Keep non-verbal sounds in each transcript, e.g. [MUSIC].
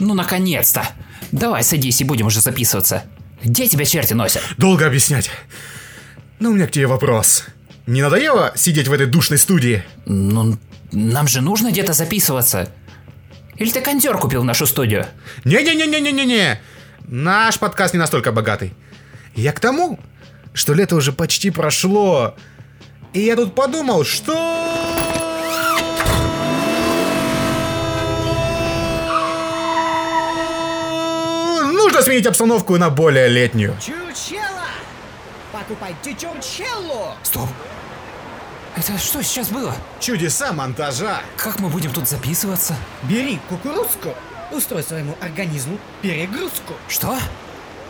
Ну, наконец-то! Давай садись и будем уже записываться. Где тебя черти носят? Долго объяснять. Но у меня к тебе вопрос. Не надоело сидеть в этой душной студии? Ну, нам же нужно где-то записываться. Или ты кондер купил в нашу студию? Не-не-не-не-не-не-не. Наш подкаст не настолько богатый. Я к тому, что лето уже почти прошло. И я тут подумал, что... Нужно сменить обстановку на более летнюю. Чучело! Покупайте чучелло! Стоп. Это что сейчас было? Чудеса монтажа. Как мы будем тут записываться? Бери кукурузку, устрой своему организму перегрузку. Что?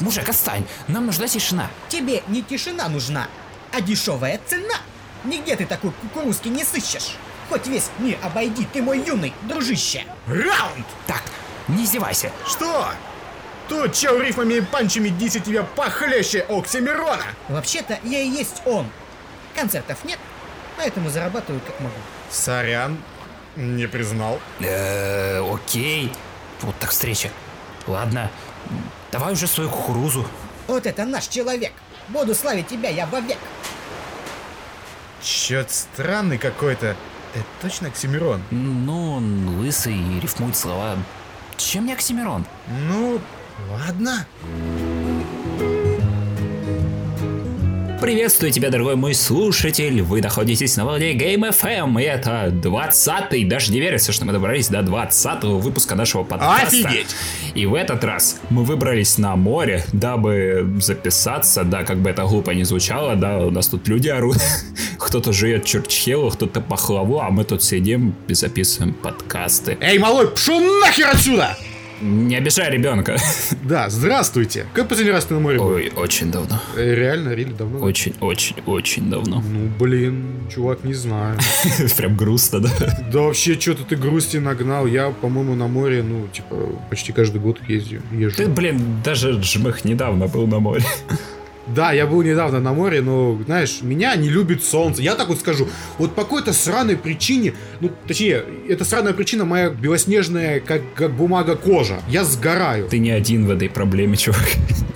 Мужик, отстань. Нам нужна тишина. Тебе не тишина нужна, а дешевая цена. Нигде ты такой кукурузки не сыщешь. Хоть весь мир обойди, ты мой юный дружище. Раунд! Так, не издевайся. Что? Тут чел рифмами и панчами диси тебя похлеще Оксимирона. Вообще-то я и есть он. Концертов нет, поэтому зарабатываю как могу. Сорян, не признал. Э, окей. Вот так встреча. Ладно, давай уже свою кукурузу. Вот это наш человек. Буду славить тебя я вовек. Чё-то странный какой-то. Это точно Оксимирон? Ну, он лысый и рифмует слова. Чем не Оксимирон? Ну, ладно. Приветствую тебя, дорогой мой слушатель. Вы находитесь на волне Game FM. И это 20-й, даже не верится, что мы добрались до 20-го выпуска нашего подкаста. Офигеть! И в этот раз мы выбрались на море, дабы записаться. Да, как бы это глупо не звучало, да, у нас тут люди орут. [LAUGHS] Кто-то жует чурчхелу, кто-то пахлаву, а мы тут сидим и записываем подкасты. Эй, малой, пшел нахер отсюда! Не обижай ребенка. [LAUGHS] Да, здравствуйте. Как последний раз ты на море был? Ой, очень давно. Э, Реально, рили давно? Очень, очень, очень давно. Ну, блин, чувак, не знаю. [LAUGHS] Прям грустно, да? Да вообще, что-то ты грусти нагнал. Я, по-моему, на море, ну, типа, почти каждый год езжу. езжу. Ты, блин, даже Джмых недавно был на море. Да, я был недавно на море, но, знаешь, меня не любит солнце. Я так вот скажу, вот по какой-то сраной причине, ну, точнее, эта сраная причина моя белоснежная, как, как бумага кожа. Я сгораю. Ты не один в этой проблеме, чувак.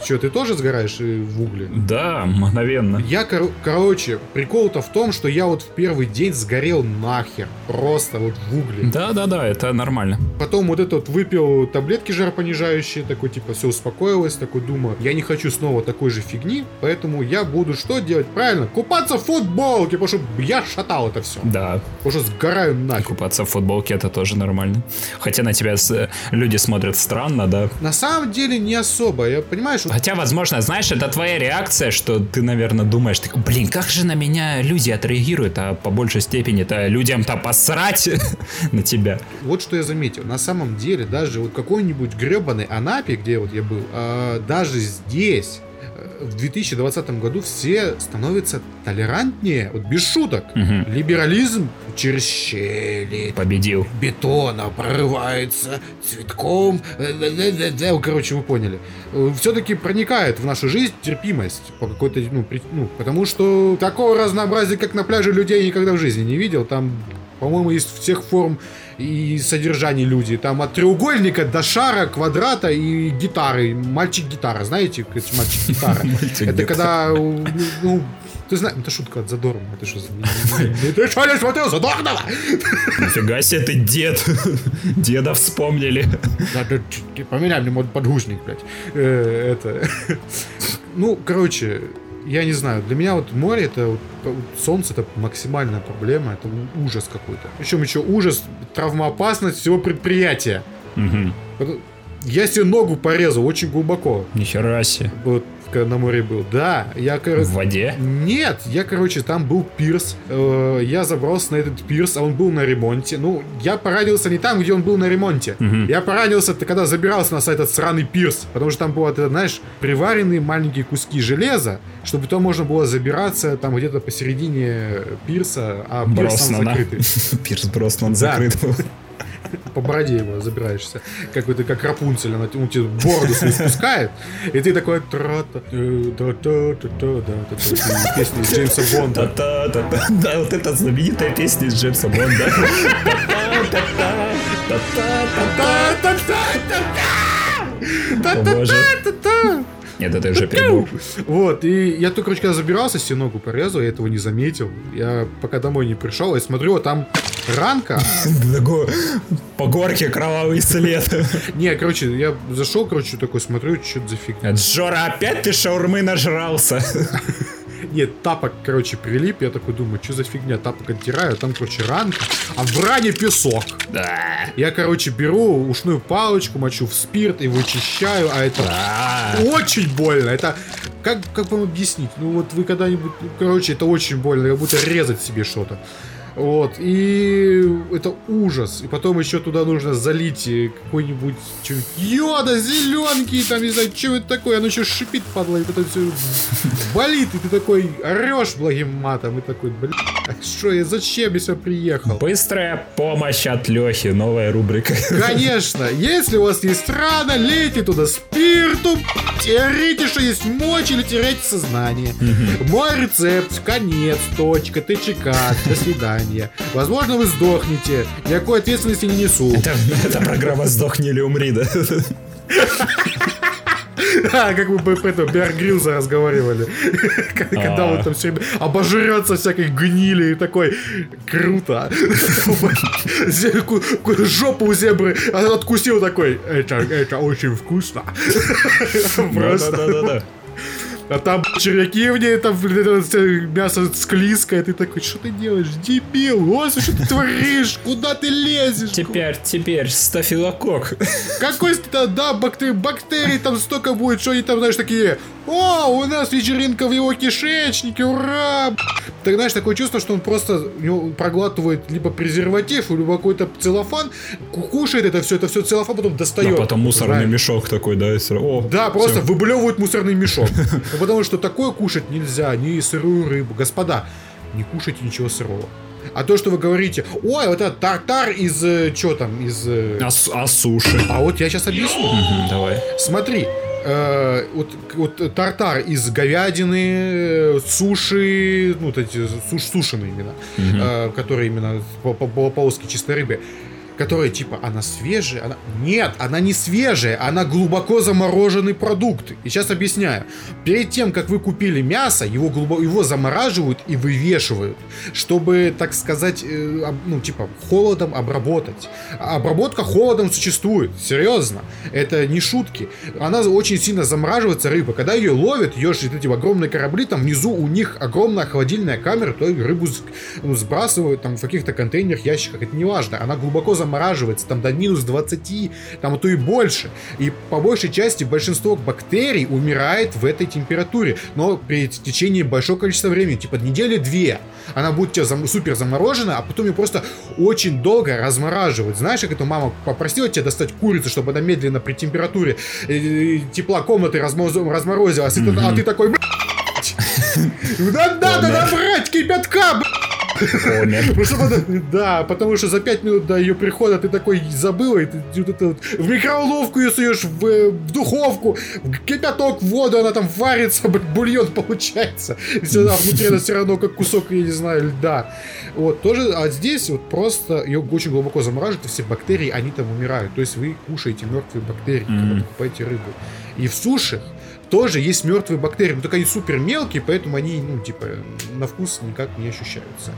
Че, ты тоже сгораешь э, в угле? Да, мгновенно. Я, кор- короче, прикол-то в том, что я вот в первый день сгорел нахер. Просто вот в угле. Да-да-да, это нормально. Потом вот этот выпил таблетки жаропонижающие, такой типа все успокоилось, такой думаю, я не хочу снова такой же фигни, поэтому я буду что делать? Правильно, купаться в футболке, потому что я шатал это все. Да, что сгораю нахер. купаться в футболке это тоже нормально. Хотя на тебя с- люди смотрят странно, да. На самом деле не особо, я понимаешь, вот Хотя, возможно, знаешь, это твоя реакция, что ты, наверное, думаешь, ты, блин, как же на меня люди отреагируют, а по большей степени-то людям-то посрать [LAUGHS] на тебя. Вот что я заметил. На самом деле, даже вот какой-нибудь гребаный Анапе, где вот я был, а, даже здесь э, в 2020 году все становятся толерантнее, вот без шуток. Мгм. Либерализм через щели, Победил. бетона прорывается цветком. э-э-э-э-э. Короче, вы поняли. Все-таки проникает в нашу жизнь терпимость по какой-то, ну, при- ну, потому что такого разнообразия, как на пляже, людей я никогда в жизни не видел. Там, по-моему, из всех форм и содержаний люди. Там от треугольника до шара, квадрата и гитары. Мальчик-гитара, знаете, мальчик-гитара? [LAUGHS] Это когда, ну, ты знаешь, это шутка от Задорнова. Это что. Ты что, не смотрел Задорнова? Нифига себе ты дед. [LAUGHS] Деда вспомнили. Ты поменяй мне подгузник, блядь. Э, Это... Ну, короче, я не знаю, для меня вот море, это вот, солнце, это максимальная проблема, это ужас какой-то. Причем еще ужас, травмоопасность всего предприятия. Вот Я себе ногу порезал очень глубоко, Нихера себе. вот когда на море был. Да, я, короче... В воде? Нет, я, короче, там был пирс. Э, я забрался на этот пирс, а он был на ремонте. Ну, я поранился не там, где он был на ремонте. Мгм. Я поранился, когда забирался на этот сраный пирс. Потому что там было, ты знаешь, приваренные маленькие куски железа, чтобы потом можно было забираться там где-то посередине пирса, а пирс там Броснана. закрытый. [LAUGHS] Пирс Броснан закрыт был. По бороде его забираешься. Как это, как Рапунцель, она ну, тебе бороду свою спускает, и ты такой э, та-та, песня из Джеймса Бонда. Да, вот эта знаменитая песня из Джеймса Бонда. Та-та-та-та. Нет, это уже перебор. Вот, и я только, короче, когда забирался, себе ногу порезал, я этого не заметил. Я пока домой не пришел, я смотрю, а там ранка. По горке кровавый след. Не, короче, я зашел, короче, такой смотрю, что за фигня. Джора, опять ты шаурмы нажрался? Нет, тапок, короче, прилип, я такой думаю, что за фигня, тапок оттираю, а там, короче, ранка, а в ране песок. Да. Я, короче, беру ушную палочку, мочу в спирт и вычищаю, а это Да. очень больно. Это как, как вам объяснить? Ну вот вы когда-нибудь, ну, короче, это очень больно, как будто резать себе что-то. Вот, и это ужас. И потом еще туда нужно залить э, какой-нибудь йода, зеленки, там, не знаю, что это такое. Оно еще шипит, падла, и потом все болит, и ты такой орешь благим матом, и такой, блин, что я, зачем я сюда приехал? Быстрая помощь от Лехи, новая рубрика. Конечно, если у вас есть рана, лейте туда спирту, терите, что есть мочь, или теряйте сознание. Мой рецепт, конец, точка, ТЧК, до свидания. Возможно, вы сдохнете, никакой ответственности не несу. Это, это программа «Сдохни или умри», да? [LAUGHS] А, как мы по этого Беар Грилза разговаривали. [LAUGHS] Когда он там все время обожрется всякой гнили и такой, круто. [LAUGHS] Жопу у зебры откусил такой, это, это очень вкусно. Просто. А там червяки в ней, там это мясо склизкое, ты такой, что ты делаешь, дебил, господи, что ты творишь, куда ты лезешь? Теперь, теперь, стафилокок. Какой ста- да, бактерий, бактерий там столько будет, что они там, знаешь, такие, о, у нас вечеринка в его кишечнике, ура! Так, знаешь, такое чувство, что он просто проглатывает либо презерватив, либо какой-то целлофан, ку- кушает это все, это все целлофан, потом достает. А потом мусорный Знаешь. мешок такой, да, и сразу- О, Да, просто всё. выблевывают мусорный мешок. [LAUGHS] Ну, Потому что такое кушать нельзя, ни сырую рыбу. Господа, не кушайте ничего сырого. А то, что вы говорите, ой, вот это тартар из, что там, из... э, А, а суши? А вот я сейчас объясню. Давай. Смотри, э, вот, вот тартар из говядины, э, суши, ну, вот эти суш, сушеные именно, э, которые именно по, по, по полоски чистой рыбы, которая типа, она свежая, она... Нет, она не свежая, она глубоко замороженный продукт. И сейчас объясняю. Перед тем, как вы купили мясо, его, глубоко, его замораживают и вывешивают, чтобы, так сказать, э, ну, типа, холодом обработать. Обработка холодом существует, серьезно. Это не шутки. Она очень сильно замораживается, рыба. Когда ее ловят, ее же эти огромные корабли, там внизу у них огромная холодильная камера, то рыбу ну, сбрасывают там в каких-то контейнерах, ящиках, это не важно. Она глубоко замораживается, там до минус 20, там а то и больше. И по большей части большинство бактерий умирает в этой температуре, но при течении большого количества времени, типа недели-две. Она будет у тебя зам- супер заморожена, а потом ее просто очень долго размораживать. Знаешь, как это мама попросила тебя достать курицу, чтобы она медленно при температуре э, тепла комнаты размоз- разморозилась, ты- а ты такой, «Блядь, [LAUGHS] да надо набрать кипятка, блядь!» Ну, [LAUGHS] чтобы Да, потому что за 5 минут до ее прихода ты такой забыл, и ты вот это вот в микроволновку ее суешь, в, э, в духовку, в кипяток, в воду, она там варится, бульон [LAUGHS] получается. И внутри она все равно как кусок, я не знаю, льда. Вот, тоже, а здесь вот просто ее очень глубоко замораживают, и все бактерии, они там умирают. То есть вы кушаете мертвые бактерии, когда покупаете рыбу. И в сушах тоже есть мертвые бактерии, но только они супер мелкие, поэтому они, ну, типа, на вкус никак не ощущаются.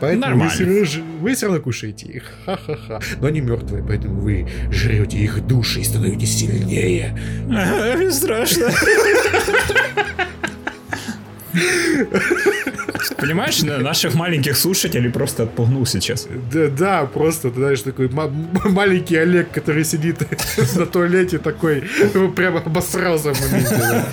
Поэтому вы Нормально. все, равно, вы все равно кушаете их. Ха-ха-ха. Но они мертвые, поэтому вы жрете их души и становитесь сильнее. [LAUGHS] Страшно. [LAUGHS] Понимаешь, на- наших маленьких слушателей просто отпугнул сейчас. Да, да, просто, ты знаешь, такой ма- маленький Олег, который сидит [LAUGHS] на туалете, такой, прямо обосрался в моменте.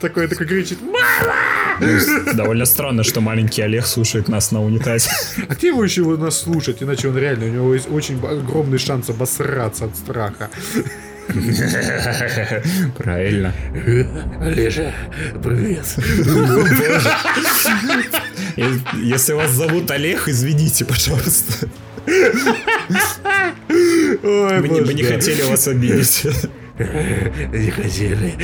Такой, такой кричит, «Мама!» Ну, Довольно странно, что маленький Олег слушает нас на унитазе. А ты его еще нас слушать, иначе он реально, у него есть очень огромный шанс обосраться от страха. [LAUGHS] Правильно. Олежа, привет. Если вас зовут Олег, извините, пожалуйста. Ой, Мы не, мы не боже. хотели вас обидеть. Не хотели.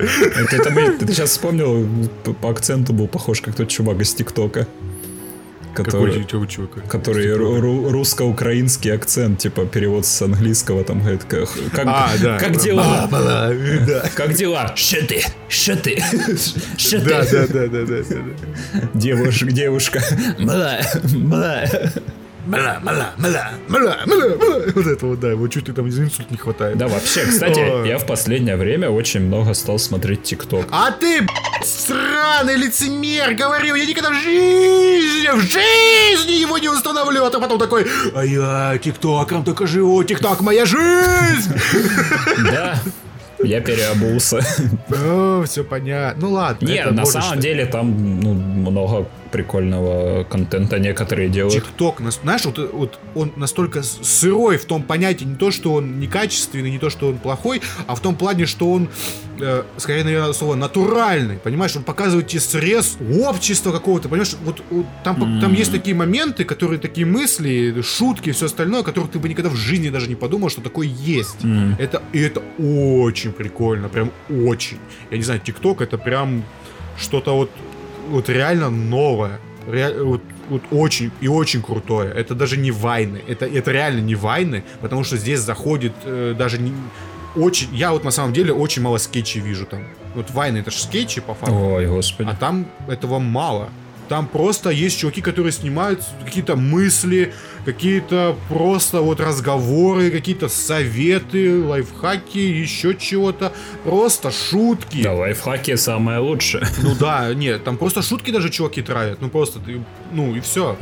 Это, это ты сейчас вспомнил, по, по акценту был похож как тот чувак из ТикТока. Который, Какой чувак, чувак? который ру- ру- русско-украинский акцент, типа перевод с английского, там говорит, как, как, А, да. как дела? Мала, да. [LAUGHS] Как дела? Что ты? Что ты? [LAUGHS] Что ты? да, да, да, да, да. Девушка, [LAUGHS] девушка. Мла, мла. Мала, мала, мала, мала, мала, мала. Вот это вот, да, его чуть ли там за инсульт не хватает. Да, вообще, кстати, я в последнее время очень много стал смотреть ТикТок. А ты, сраный лицемер, говорил, я никогда в жизни, в жизни его не установлю, а ты потом такой, а я тиктоком только живу, тикток моя жизнь. Да, я переобулся. Все понятно. Ну ладно. Не, на самом считать. деле там ну, много прикольного контента некоторые делают. ТикТок, знаешь, вот, вот он настолько сырой в том понятии, не то, что он некачественный, не то, что он плохой, а в том плане, что он, э, скорее, наверное, слово натуральный, понимаешь, он показывает тебе срез общества какого-то, понимаешь, вот, вот там, по- там есть такие моменты, которые, такие мысли, шутки, все остальное, которых ты бы никогда в жизни даже не подумал, что такое есть. Это, и это очень прикольно, прям очень. Я не знаю, ТикТок это прям что-то вот, вот реально новое. Ре- вот, вот очень и очень крутое. Это даже не вайны. Это, это реально не вайны, потому что здесь заходит э, даже не, очень. Я вот на самом деле очень мало скетчей вижу там. Вот вайны это же скетчи по факту. Ой, господи. А там этого мало. Там просто есть чуваки, которые снимают какие-то мысли, какие-то просто вот разговоры, какие-то советы, лайфхаки, еще чего-то. Просто шутки. Да, лайфхаки самое лучшее. Ну да, нет, там просто шутки даже чуваки травят. Ну просто, ну и все.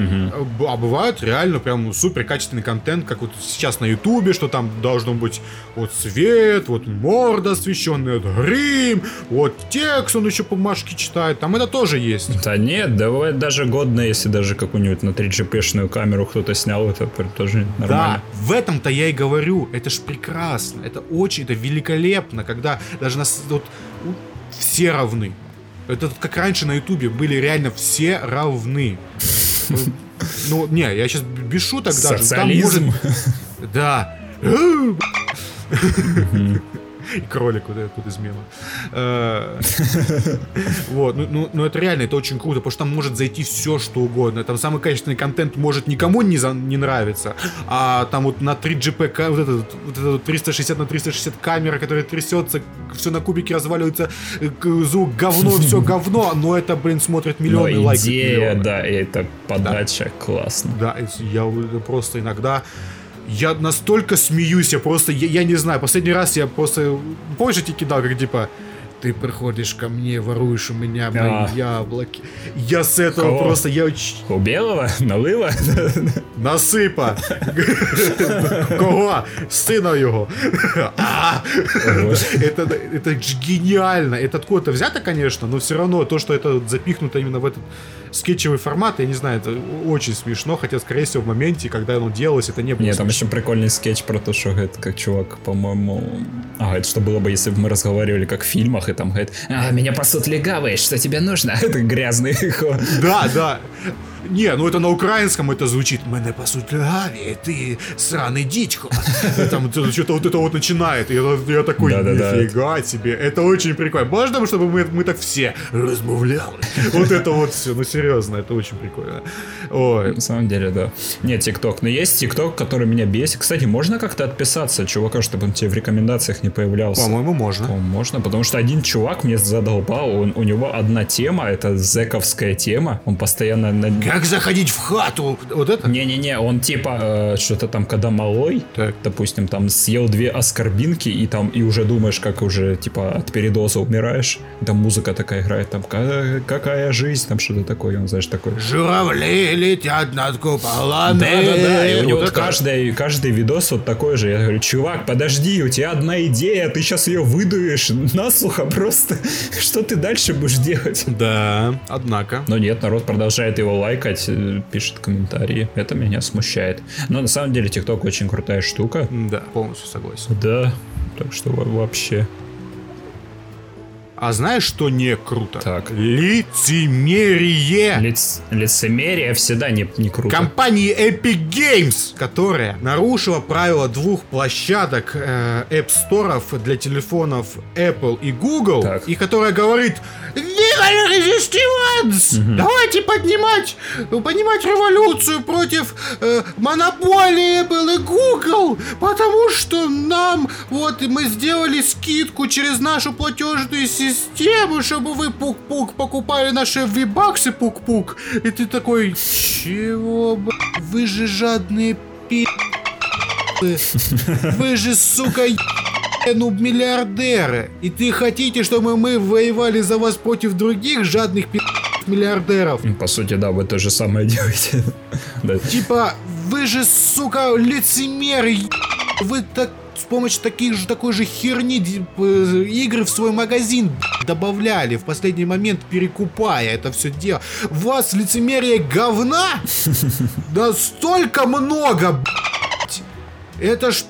А бывает реально прям супер качественный контент, как вот сейчас на ютубе, что там должно быть вот свет, вот морда освещенная, вот грим, вот текст он еще бумажки читает. Там это тоже есть. Да нет, да бывает даже годно, если даже какую-нибудь на 3GP-шную камеру кто-то снял, это тоже Да, нормально. в этом-то я и говорю. Это ж прекрасно. Это очень, это великолепно, когда даже нас вот все равны. Это как раньше на Ютубе были реально все равны. Ну, не, я сейчас без шуток даже. Там Социализм. может- Да. [LAUGHS] [LAUGHS] И кролик вот этот вот из мема. Э, [LAUGHS] Вот, ну, ну, ну это реально, это очень круто, потому что там может зайти все, что угодно. Там самый качественный контент может никому не, нравиться, а там вот на 3GP, ка- вот этот, вот этот вот 360 на 360 камера, которая трясется, все на кубике разваливается, звук говно, все [LAUGHS] говно, но это, блин, смотрят миллионы лайков. идея, да, это подача, классно. Да, я просто иногда... Я настолько смеюсь, я просто, я, я не знаю, последний раз я просто, помнишь, я тебе кидал, как типа, ты приходишь ко мне, воруешь у меня мои А. яблоки. Я с этого Кого? просто, я У белого? Налыва? [LAUGHS] насипа. Кого? Сина його. А! Это, это гениально. Это откуда-то взято, конечно, но все равно то, что это запихнуто именно в этот скетчевый формат, я не знаю, это очень смешно, хотя, скорее всего, в моменте, когда оно делалось, это не было Нет, там еще прикольный скетч про то, что говорит, как чувак, по-моему... А, говорит, что было бы, если бы мы разговаривали как в фильмах, и там говорит, а, меня пасут легавые, что тебе нужно? [LAUGHS] Это грязный. [LAUGHS] Да, да. Не, ну это на украинском это звучит. Мене пасуть лягаві, ты сраный дичко. [LAUGHS] Там что-то вот это вот начинает. Я, я такой, Да-да-да. нифига себе. Это очень прикольно. Можно, чтобы мы, мы так все размовляли? Вот [LAUGHS] это вот все. Ну серьезно, это очень прикольно. Ой. На самом деле, да. Нет, ТикТок. Но есть ТикТок, который меня бесит. Кстати, можно как-то отписаться от чувака, чтобы он тебе в рекомендациях не появлялся? По-моему, можно. По-моему, можно, потому что один чувак мне задолбал, он, у него одна тема, это зековская тема, он постоянно на... Как заходить в хату? Вот это? Не-не-не, он типа э, что-то там, когда малой, Так. допустим, там съел две оскорбинки и там и уже думаешь, как уже типа от передоза умираешь, там музыка такая играет, там «Ка- какая жизнь, там что-то такое, он знаешь такой. Журавли летят над куполами. Да-да-да, и у него Вот каждый, каждый видос вот такой же. Я говорю, чувак, подожди, у тебя одна идея, ты сейчас ее выдуешь наслухо просто. [LAUGHS] Что ты дальше будешь делать? Да, однако. Но нет, народ продолжает его лайкать, э, пишет комментарии. Это меня смущает. Но на самом деле ТикТок очень крутая штука. Да, полностью согласен. Да, так что во- вообще. А знаешь, что не круто? Так. Лицемерие! Лиц- лицемерие всегда не, не круто. Компании Epic Games, которая нарушила правила двух площадок э, App Store для телефонов Apple и Google, Так. и которая говорит la Resistance! Давайте поднимать, поднимать революцию против э, монополии Apple и Google, потому что нам, вот, мы сделали скидку через нашу платежную систему, чтобы вы пук-пук покупали наши вибаксы пук-пук. И ты такой, чего, б***? Вы же жадные пи***. Вы же, сука, ну, миллиардеры. И ты хотите, чтобы мы воевали за вас против других жадных пи*** миллиардеров? Ну, По сути, да, вы то же самое делаете. [LAUGHS] Типа, вы же, сука, лицемеры, вы так помощью таких же, такой же херни игры в свой магазин добавляли в последний момент, перекупая это все дело. У вас лицемерие говна [LAUGHS] настолько много. Это ж.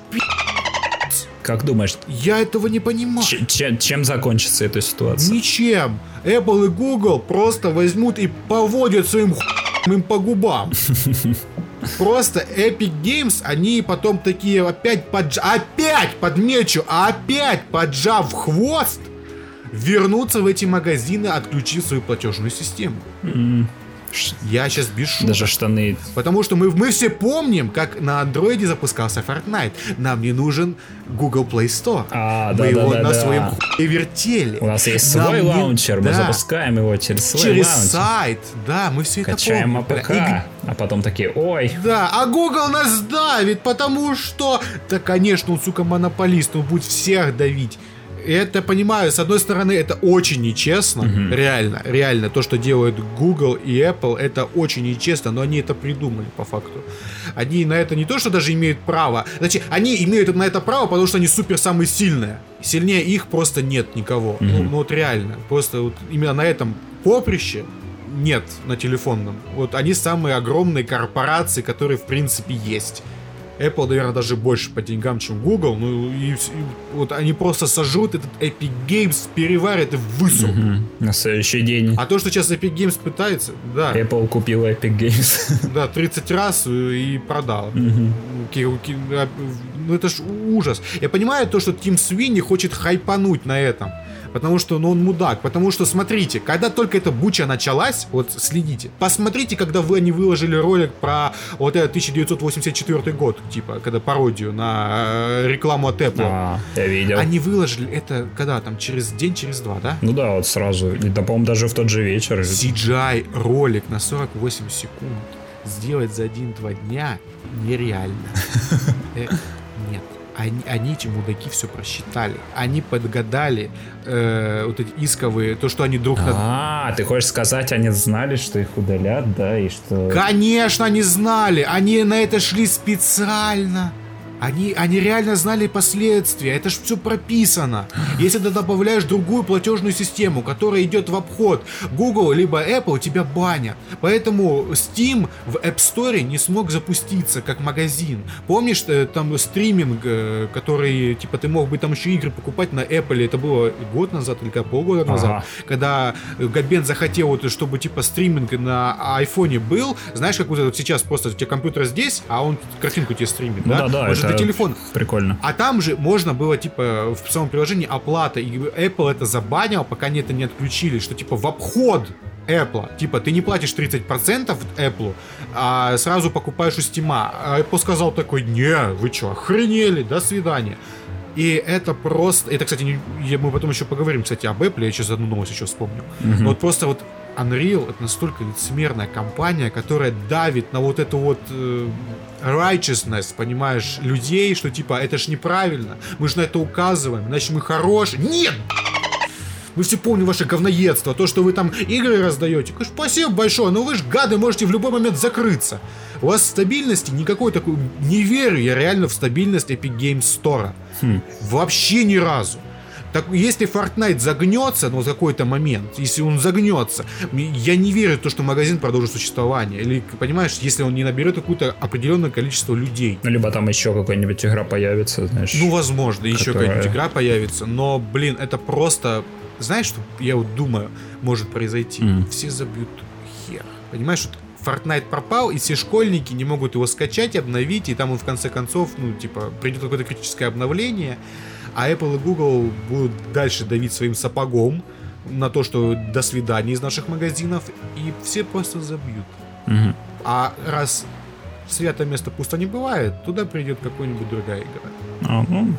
Как думаешь, Я этого не понимаю. ч- чем, чем закончится эта ситуация? Ничем. Apple и Google просто возьмут и поводят своим хуем им по губам. [LAUGHS] Просто Epic Games, они потом такие опять подж... опять подмечу, опять поджав хвост, вернутся в эти магазины, отключив свою платежную систему. Ш- Я сейчас без шуток. Даже штаны. Потому что мы, мы все помним, как на андроиде запускался Fortnite. Нам не нужен Google Play Store. А, мы да, его да, да, на да. своем хуе вертели. У нас есть Нам свой не- лаунчер, мы да. запускаем его через свой Через лаунчер. сайт, да, мы все Качаем это помним. APK, И- а потом такие, ой, Да, а Google нас давит, потому что... Да, конечно, он, сука, монополист, он будет всех давить. Это, понимаю, с одной стороны, это очень нечестно, реально, реально, то, что делают Google и Apple, это очень нечестно, но они это придумали, по факту. Они на это не то, что даже имеют право, значит, они имеют на это право, потому что они супер самые сильные. Сильнее их просто нет никого. Ну, ну вот реально, просто вот именно на этом поприще нет на телефонном. Вот они самые огромные корпорации, которые в принципе есть. Apple, наверное, даже больше по деньгам, чем Google. Ну и, и вот они просто сожрут этот Epic Games, переварят и высрут. Мгм. на следующий день А то, что сейчас Epic Games пытается, да, Apple купил Epic Games. [LAUGHS] да, 30 раз э, и продал. Ки- а, Ну это ж ужас. Я понимаю то, что Тим Свинни хочет хайпануть на этом. Потому что ну, он мудак. Потому что, смотрите, когда только эта буча началась, вот следите, посмотрите, когда вы они выложили ролик про вот этот 1984 год, типа, когда пародию на э, рекламу от Apple. А, я видел. Они выложили это когда там, через день, через два, да? Ну да, вот сразу. И, Да, по-моему, даже в тот же вечер. CGI ролик на 48 секунд сделать за один-два дня нереально. [LAUGHS] Э, Нет. Они, они, эти мудаки, все просчитали. Они подгадали э, вот эти исковые, то, что они друг на... А, ты хочешь сказать, они знали, что их удалят, да, и что... Конечно, они знали. Они на это шли специально. Они, они реально знали последствия. Это ж все прописано. Если ты добавляешь другую платежную систему, которая идет в обход Google либо Apple, тебя банят. Поэтому Steam в App Store не смог запуститься как магазин. Помнишь, э, там стриминг, э, который, типа, ты мог бы там еще игры покупать на Apple, это было год назад или как, полгода назад, Ага. когда Габен захотел, вот, чтобы, типа, стриминг на айфоне был, знаешь, как вот сейчас просто у тебя компьютер здесь, а он картинку тебе стримит, Ну да? да, да, же это на телефон. Прикольно. А там же можно было, типа, в самом приложении оплата, и Apple это забанил, пока они это не отключили, что, типа, в обход Apple. Типа, ты не платишь 30% Apple, а сразу покупаешь у Steam. А Apple сказал такой, не, вы что, охренели, до свидания. И это просто... Это, кстати, не- мы потом еще поговорим, кстати, об Apple, я сейчас одну новость еще вспомню. Мгм. Но вот просто вот Unreal это настолько лицемерная компания, которая давит на вот эту вот э, righteousness, понимаешь, людей, что типа это ж неправильно, мы же на это указываем, значит мы хорошие. Нет! Мы все помним ваше говноедство, то, что вы там игры раздаете. Конечно, спасибо большое, но вы же, гады, можете в любой момент закрыться. У вас стабильности никакой такой... Не верю я реально в стабильность Epic Games Store. Вообще ни разу. Так, если Fortnite загнется, ну, в какой-то момент, если он загнется, я не верю в то, что магазин продолжит существование. Или, понимаешь, если он не наберет какое-то определенное количество людей. Ну, либо там еще какая-нибудь игра появится, знаешь. Ну, возможно, еще Которая- какая-нибудь игра появится, но, блин, это просто знаешь, что я вот думаю, может произойти? Мгм. Все забьют хер. Понимаешь, вот Fortnite пропал, и все школьники не могут его скачать, обновить, и там он в конце концов, ну, типа, придет какое-то критическое обновление, а Apple и Google будут дальше давить своим сапогом на то, что до свидания из наших магазинов, и все просто забьют. Мгм. А раз святое место пусто не бывает, туда придет какая-нибудь другая игра. А, ну,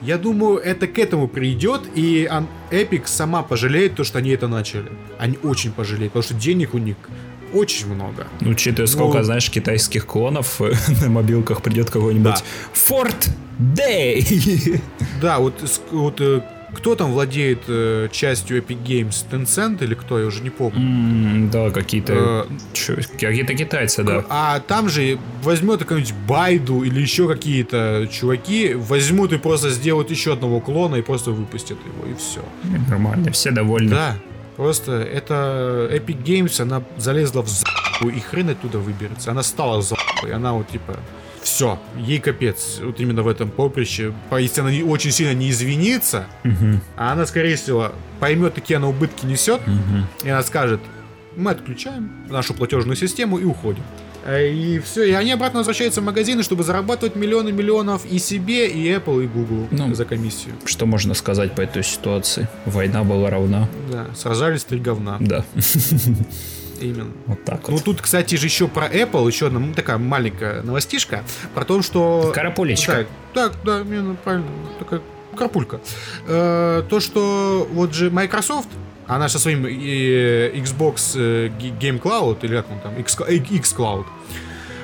Я думаю, это к этому придет, и Epic сама пожалеет то, что они это начали. Они очень пожалеют, потому что денег у них очень много. учитывая, сколько, Ну- знаешь, китайских клонов [LAUGHS] на мобилках придет какой-нибудь Да. Fort Day. [LAUGHS] Да, вот, вот, э, кто там владеет э, частью Epic Games? Tencent или кто? Я уже не помню. М, Да, какие-то Э, какие-то китайцы, да. А там же возьмет какой-нибудь Байду или еще какие-то чуваки, возьмут и просто сделают еще одного клона и просто выпустят его, и все. Нормально, все довольны. Да, просто это Epic Games, она залезла в за***ку, и хрен оттуда выберется. Она стала за***ой, она вот типа... Все, ей капец, вот именно в этом поприще. По- Если она очень сильно не извинится, а она, скорее всего, поймет, какие она убытки несет, и она скажет, мы отключаем нашу платежную систему и уходим. Э, И все, и они обратно возвращаются в магазины, чтобы зарабатывать миллионы миллионов и себе, и Apple, и Google Ну. за комиссию. Что можно сказать по этой ситуации? Война была равна. Да, сражались три говна. Да, [LAUGHS] Именно. вот так Ну вот. тут, кстати же, еще про Apple, еще одна такая маленькая новостишка, про то, что... Карапулечка. Так, так, да, именно правильно, такая карпулька. Э, то, что вот же Microsoft, она со своим э, Xbox э, Game Cloud, или как он там, X, э, X Cloud,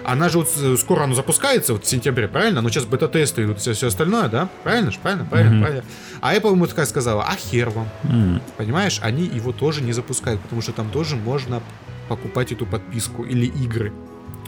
она же вот скоро оно запускается, вот в сентябре, правильно? Но сейчас бета-тесты идут, все, все остальное, да? Правильно же? Правильно, правильно, Мгм. правильно. А Apple ему такая сказала, а хер вам. М, Понимаешь, они его тоже не запускают, потому что там тоже можно покупать эту подписку или игры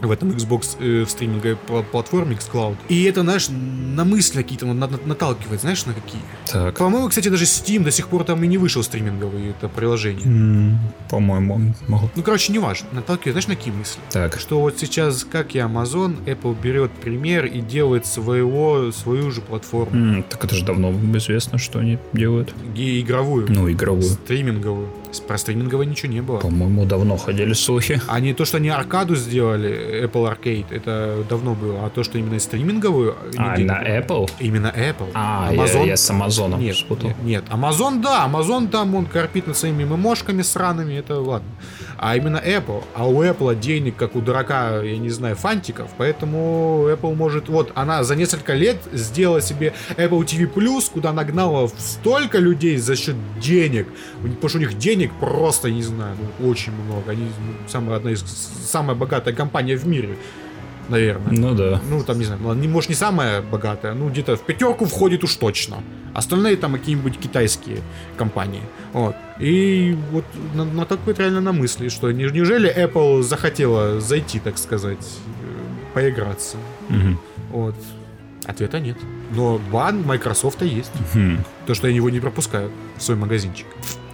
в этом Xbox э, в стриминговой пла- платформе xCloud. И это, знаешь, на мысли какие-то на- на- наталкивает, знаешь, на какие? Так. По-моему, кстати, даже Steam до сих пор там и не вышел стриминговый это приложение. М, По-моему, могу. Ну, короче, не важно. Наталкивает, знаешь, на какие мысли? Так. Что вот сейчас, как и Amazon, Apple берет пример и делает своего, свою же платформу. М, Так это же давно известно, что они делают. Ге- Игровую. Ну, игровую. Стриминговую. С- Про стриминговую ничего не было. По-моему, давно ходили слухи. А не то, что они аркаду сделали, Apple Arcade, это давно было, а то, что именно стриминговую... А, было. Apple? Именно Apple. А, я, я с Амазоном Нет, спутал. нет, нет, Amazon, да, Amazon там, он корпит над своими мемошками сраными, это ладно. А именно Apple. А у Apple денег, как у дурака, я не знаю, фантиков, поэтому Apple может... Вот, она за несколько лет сделала себе Apple TV+, куда нагнала столько людей за счет денег, потому что у них денег просто, не знаю, ну, очень много. Они ну, самая, одна из... самая богатая компания в мире, наверное. Ну да. Ну, там, не знаю, не, может, не самая богатая, ну, где-то в пятерку входит уж точно. Остальные там какие-нибудь китайские компании. Вот. И вот на, на такой реально на мысли, что не- неужели Apple захотела зайти, так сказать, э, поиграться? Мгм. Вот. Ответа нет. Но бан Microsoft есть. Хм. То, что они его не пропускают в свой магазинчик.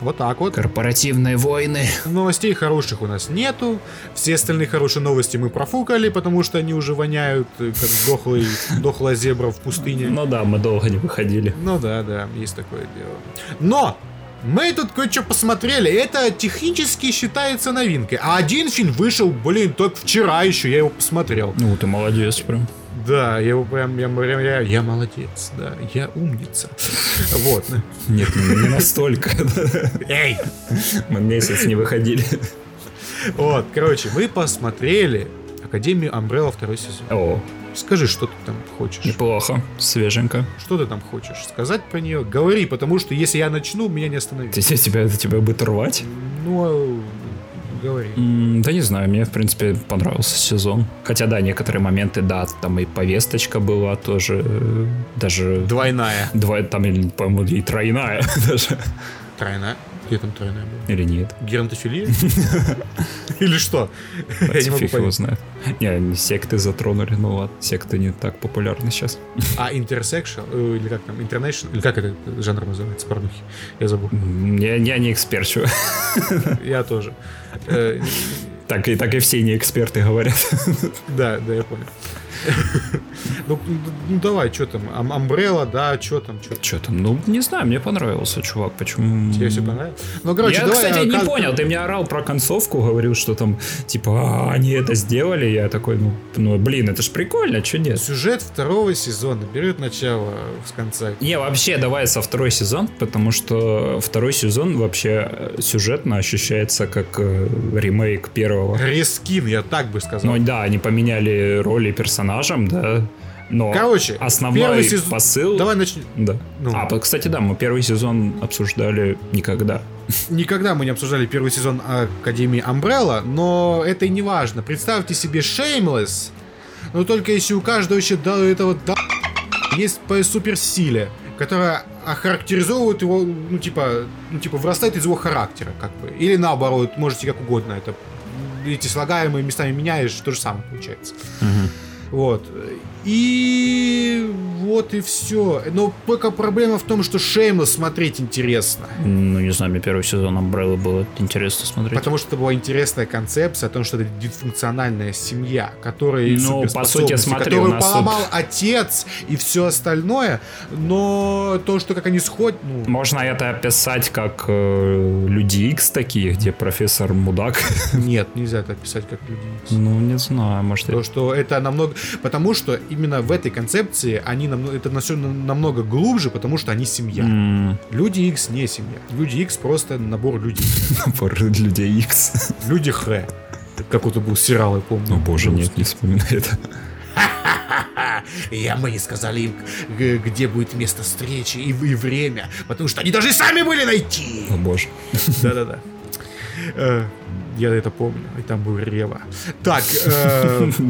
Вот так вот. Корпоративные войны. Новостей хороших у нас нету. Все остальные хорошие новости мы профукали, потому что они уже воняют, э, как дохлый, [LAUGHS] дохлая зебра в пустыне. Ну да, мы долго не выходили. Ну да, да, есть такое дело. Но! Мы тут кое-что посмотрели. Это технически считается новинкой. А один фильм вышел, блин, только вчера еще. Я его посмотрел. Ну, ты молодец прям. Да, я его прям, я, прям- я, я молодец, да, я умница. Вот. Нет, не настолько. Эй! Мы месяц не выходили. Вот, короче, мы посмотрели Академию Umbrella второй сезон. О, Скажи, что ты там хочешь? неплохо. Свеженько. Что ты там хочешь сказать про нее? Говори, потому что если я начну, меня не остановить. Ты, тебя, тебя будет рвать? Ну, а, говори. М, Да не знаю, мне, в принципе, понравился сезон. Хотя, да, некоторые моменты, да, там и повесточка была тоже, э, даже... Двойная. Два, там, или, по-моему, и тройная [LAUGHS] даже. Тройная. Где там тройная была? Или нет? Геронтофилия? [LAUGHS] Или что? Я не могу его знает. Не, секты затронули, ну ладно, секты не так популярны сейчас. [LAUGHS] А intersection? э, Или как там? International? Или как это жанр называется? Порнухи. Я забыл. Я, я не эксперт, чувак. Я тоже. Э, Так и, так и все не эксперты говорят. Да, да, я понял. Ну, ну давай, что там, Амбрелла, да, что там, что там? Ну, не знаю, мне понравился, чувак. Почему? Тебе все понравилось? Ну, короче, я, давай, кстати, а, не понял. Ты мне орал про концовку, говорил, что там, типа, «А, они это сделали. Я такой, ну, ну, блин, это ж прикольно, что нет? Сюжет второго сезона берет начало с конца. Не, вообще, давай со второй сезон, потому что второй сезон вообще э, сюжетно ощущается как э, ремейк первого. Рескин, я так бы сказал. Ну да, они поменяли роли персонажам, да. Но Короче, основной первый сезон- посыл... Давай начнем. Да. Ну. А, кстати, да, мы первый сезон обсуждали никогда. Никогда мы не обсуждали первый сезон Академии Umbrella, но это и не важно. Представьте себе Shameless, но только если у каждого еще до этого до... есть по суперсиле, которая охарактеризовывает его, ну типа, ну типа вырастает из его характера, как бы. Или наоборот, можете как угодно это. Эти слагаемые местами меняешь, то же самое получается. Вот. И вот и все. Но только проблема в том, что Shameless смотреть интересно. Ну, не знаю, мне первый сезон Umbrella было интересно смотреть. Потому что это была интересная концепция о том, что это дисфункциональная семья, которая Ну, по сути, смотри, которую нас поломал отец и все остальное, но то, что как они сходят, ну, Можно это описать как э, Люди Икс такие, где профессор мудак. нет, нельзя это описать как люди. Икс. Ну, не знаю, может... То, что это намного... Потому что именно в этой концепции они намного... это все намного глубже, потому что они семья. М, Люди X не семья. Люди X просто набор людей. [LAUGHS] Набор Людей Икс. Люди Х. Какой-то был сериал, я помню. О боже, нет, не вспоминай это. [LAUGHS] И мы не сказали им, где будет место встречи и, и время, потому что они должны сами были найти. О боже. Да-да-да. Э, Я это помню, и там был Рева. Так, э. [LAUGHS]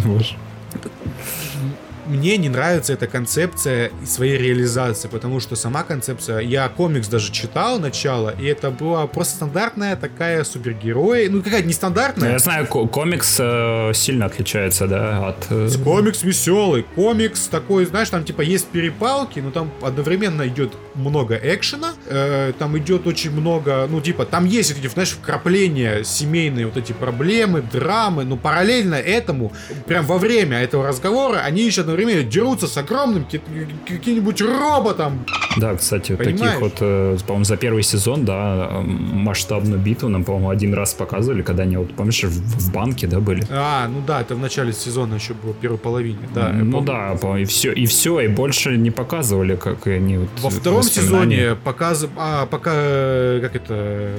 мне не нравится эта концепция и своей реализации, потому что сама концепция, я комикс даже читал начало, и это была просто стандартная такая супергерой, ну какая-то нестандартная, Я знаю, ко- комикс э, сильно отличается, да, от... э, Комикс веселый, комикс такой, знаешь, там типа есть перепалки, но там одновременно идет много экшена, э, там идет очень много, ну типа там есть эти, знаешь, вкрапления семейные вот эти проблемы, драмы, но параллельно этому, прям во время этого разговора, они еще одновременно дерутся с огромным ки- каким-нибудь роботом. Да, кстати, Понимаешь? таких вот, э, по-моему, за первый сезон, да, масштабную битву нам, по-моему, один раз показывали, когда они, вот, помнишь, в, в банке, да, были? А, ну да, это в начале сезона еще было, в первой половине, да. ну да, по- и все, и все, и больше не показывали, как они вот Во втором воспоминания. сезоне показ... а, пока, э, как это,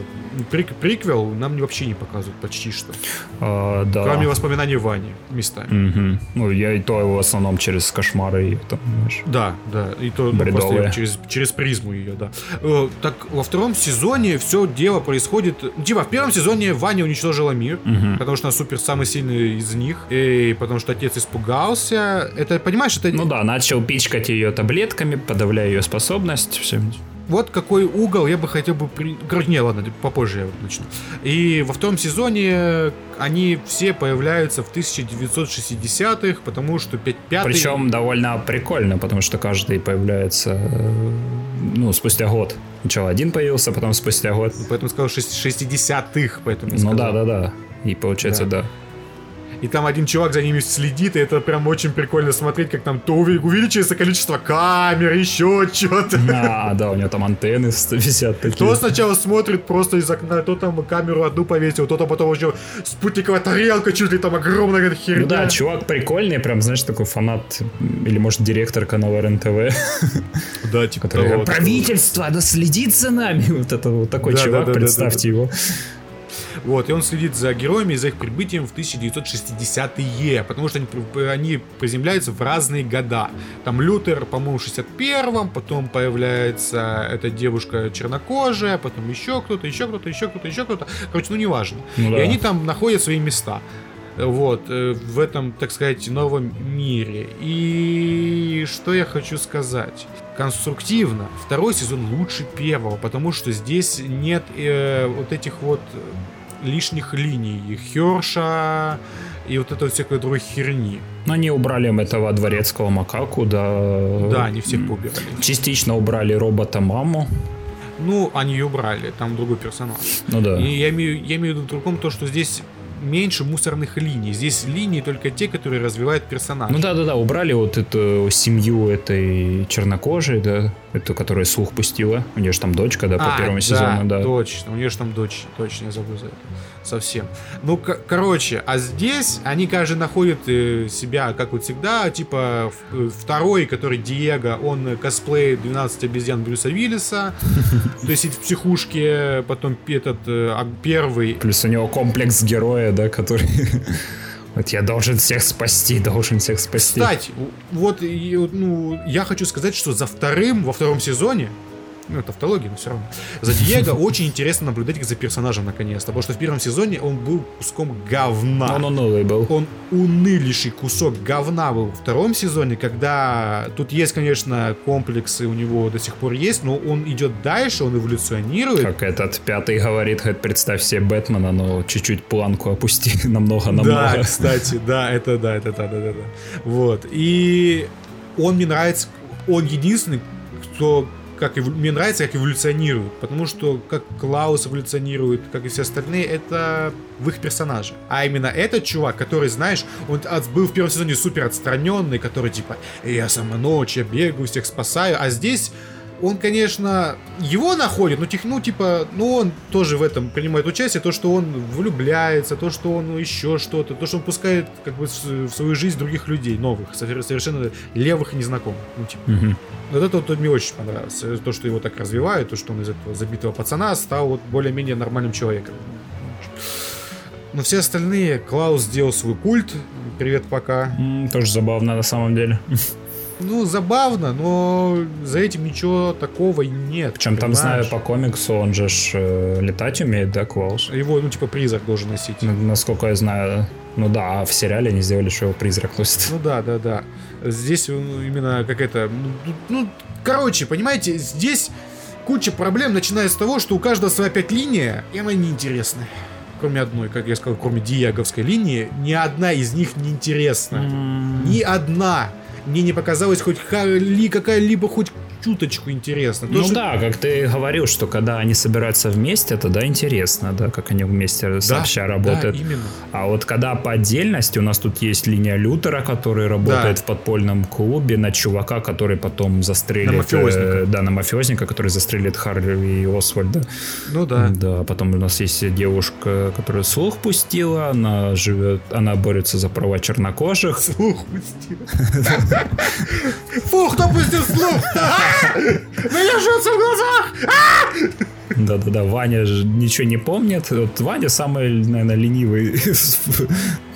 прик- приквел нам вообще не показывают почти что. А, да. Кроме воспоминаний Вани местами. Мгм. Ну, я и то в основном через кошмары и там, знаешь. Да, да, и то ну, просто через, через призму ее, да. Э, так во втором сезоне все дело происходит. Типа в первом сезоне Ваня уничтожила мир, потому что она супер самый сильный из них, и потому что отец испугался. Это понимаешь, это Ну да, начал пичкать ее таблетками, подавляя ее способность. Все. вот какой угол я бы хотел бы... При... Короче, не, ладно, попозже я начну. И во втором сезоне они все появляются в 1960-х, потому что пя- пятый... Причем довольно прикольно, потому что каждый появляется э, ну, спустя год. Сначала один появился, потом спустя год. Поэтому сказал шесть- 60-х, поэтому Ну сказал. да, да, да. И получается, да. И там один чувак за ними следит, и это прям очень прикольно смотреть, как там то увеличивается количество камер, еще что-то. А, да, у него там антенны висят такие. То сначала смотрит просто из окна, то там камеру одну повесил, то там потом еще спутниковая тарелка чуть ли там огромная какая-то херня. Ну да, чувак прикольный, прям, знаешь, такой фанат, или, может, директор канала РНТВ, да, [LAUGHS] типа который того. правительство, да следит за нами. [LAUGHS] Вот это вот такой Да, да, чувак, да, да, представьте его. Вот, и он следит за героями и за их прибытием в 1960-е, потому что они, они приземляются в разные года. Там Лютер, по-моему, в 61-м, потом появляется эта девушка чернокожая, потом еще кто-то, еще кто-то, еще кто-то, еще кто-то. Короче, ну неважно. Ну и да. они там находят свои места. Вот, э, в этом, так сказать, новом мире. И что я хочу сказать? Конструктивно, второй сезон лучше первого, потому что здесь нет э, вот этих вот лишних линий. Херша и вот это вот всякой другой херни. Но они убрали этого дворецкого макаку, да. Да, они всех поубирали. Частично убрали робота-маму. Ну, они ее убрали, там другой персонаж. Ну да. И я имею, я имею в виду в другом то, что здесь меньше мусорных линий. Здесь линии только те, которые развивают персонажа. Ну да-да-да, убрали вот эту семью этой чернокожей, да, эту, которая слух пустила. У нее же там дочка, да, по А, первому да, сезону, да. Точно, у нее же там дочь, точно, я забыл за это. Совсем. Ну, короче, а здесь они, каждый находит э, себя, как вот всегда, типа э, второй, который Диего, он косплеит 12 обезьян Брюса Виллиса, то есть в психушке, потом этот э, первый Плюс у него комплекс героя, да, который... [LAUGHS] Вот я должен всех спасти, должен всех спасти. Кстати, вот, ну, я хочу сказать, что за вторым, во втором сезоне, ну, это автология, но все равно, за Диего [LAUGHS] очень интересно наблюдать за персонажем наконец-то, потому что в первом сезоне он был куском говна. Он унылый был. Он унылейший кусок говна был во втором сезоне, когда тут есть, конечно, комплексы у него до сих пор есть, но он идет дальше, он эволюционирует. Как этот пятый говорит, говорит, представь себе Бэтмена, но чуть-чуть планку опусти [LAUGHS] намного-намного. Да, кстати, да, это да, это да, да, да, да. Вот. И он мне нравится, он единственный, кто как мне нравится, как эволюционирует, потому что как Клаус эволюционирует, как и все остальные, это в их персонаже. А именно этот чувак, который, знаешь, он от- был в первом сезоне супер отстраненный, который типа, я сама ночь, я бегаю, всех спасаю, а здесь он, конечно, его находит, но тех, ну, типа, ну, он тоже в этом принимает участие, то, что он влюбляется, то, что он еще что-то, то, что он пускает, как бы, в свою жизнь других людей, новых, совер- совершенно левых и незнакомых, ну, типа. Мгм. Вот это вот мне очень понравилось. То, что его так развивают, то, что он из этого забитого пацана стал вот более-менее нормальным человеком. Но все остальные, Клаус сделал свой культ, привет пока. Тоже забавно на самом деле. Ну, забавно, но за этим ничего такого нет. Причем там, знаю, понимаешь? по комиксу он же ж, э, летать умеет, да, Клаус? Его, ну, типа, призрак должен носить. Ну, Насколько я знаю. Ну да, а в сериале они сделали, что его призрак носит. Ну да, да, да. Здесь именно какая-то... Ну, ну, короче, понимаете, здесь куча проблем, начиная с того, что у каждого своя пять линия, и она неинтересная. Кроме одной, как я сказал, кроме диаговской линии, ни одна из них не интересна. Ни одна. Мне не показалось хоть ха- ли какая-либо хоть чуточку интересно. То, Ну что- да, как ты говорил, что когда они собираются вместе, тогда интересно, да, как они вместе сообща работают. Да, именно. А вот когда по отдельности у нас тут есть линия Лютера, который работает Да. в подпольном клубе, на чувака, который потом застрелит... На мафиозника. э, да, на мафиозника, который застрелит Харли и Освальда. Ну да. Да, потом у нас есть девушка, которая слух пустила, она живет, она борется за права чернокожих. Слух пустил. [LAUGHS] Фу, кто пустил слух? А! Меня жжется в глазах! Да-да-да, Ваня же ничего не помнит. Вот Ваня самый, наверное, ленивый.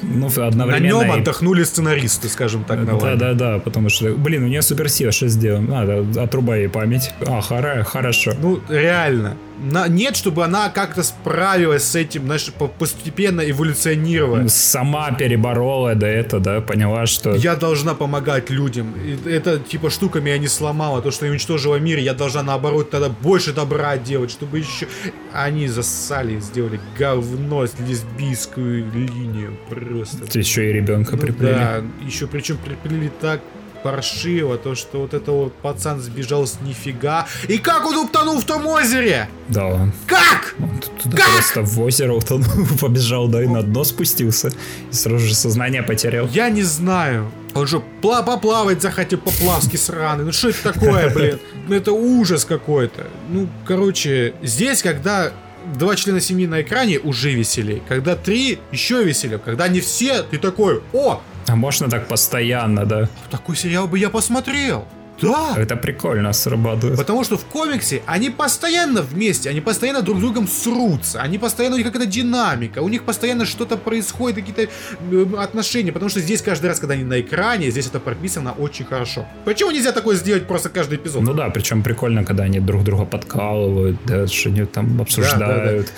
Ну, На одновременно... нем и- отдохнули сценаристы, скажем так, на. Да-да-да, потому что, блин, у нее суперсила, что сделаем? Надо, отрубай ей память. А, хора, хорошо. Ну, реально. На- нет, чтобы она как-то справилась с этим, знаешь, по- постепенно эволюционировать. Сама переборола до этого, да, поняла, что... Я должна помогать людям. И Это типа штуками я не сломала. То, что я уничтожила мир, я должна наоборот тогда больше добра делать, чтобы еще... Они засали и сделали говно, лесбийскую линию. Просто. Еще и ребенка Ну приплели. Да, еще причем приплели так паршиво, то, что вот это вот пацан сбежал с нифига. И как он утонул в том озере? Да, он Как? туда просто в озеро утонул, [LAUGHS] побежал, да, и на дно спустился. И сразу же сознание потерял. Я не знаю. Он же пла поплавать захотел поплавски сраный. Ну что это такое, блин? Ну это ужас какой-то. Ну, короче, здесь, когда два члена семьи на экране, уже веселей. Когда три, еще веселее. Когда не все, ты такой, о, А можно так постоянно, да? такой сериал бы я посмотрел. Да! Это прикольно срабатывает. Потому что в комиксе они постоянно вместе, они постоянно друг с другом срутся, они постоянно, у них какая-то динамика, у них постоянно что-то происходит, какие-то э, отношения, потому что здесь каждый раз, когда они на экране, здесь это прописано очень хорошо. Почему нельзя такое сделать просто каждый эпизод? Ну да, причем прикольно, когда они друг друга подкалывают, да, что они там обсуждают.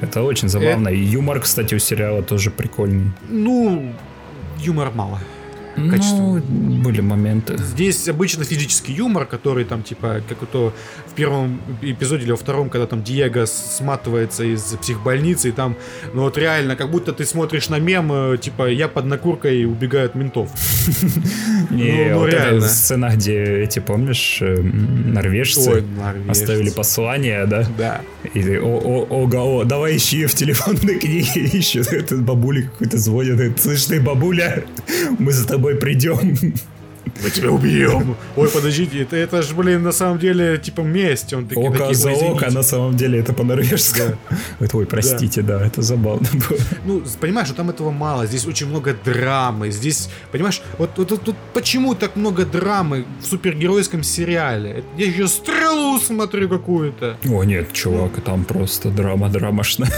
Это очень забавно. И юмор, кстати, у сериала тоже прикольный. Ну, юмор мало. Качественно. Ну, были моменты. Здесь обычно физический юмор, который там, типа, как это в первом эпизоде или во втором, когда там Диего сматывается из психбольницы, и там, ну вот реально, как будто ты смотришь на мем, э, типа, я под накуркой убегаю от ментов. [LAUGHS] Ну, ну, вот эта реально. сцена, где эти, помнишь, э, норвежцы оставили послание, да? Да. И ого, давай ищи в телефонной книге, [LAUGHS] ищет [LAUGHS] этот бабуля какой-то звонит, слышь ты, бабуля, мы за тобой придем. Мы тебя убьем. Ой, подождите, это, это же, блин, на самом деле, типа, месть. Он такие, Око такие, за «Ой, око, извините». на самом деле это по-норвежски. Говорит, ой, простите, да, это забавно было. Ну, понимаешь, что там этого мало. Здесь очень много драмы. Здесь, понимаешь, вот, вот, вот- вот почему так много драмы в супергеройском сериале? Я еще стрелу смотрю какую-то. О, нет, чувак, там просто драма драмашная.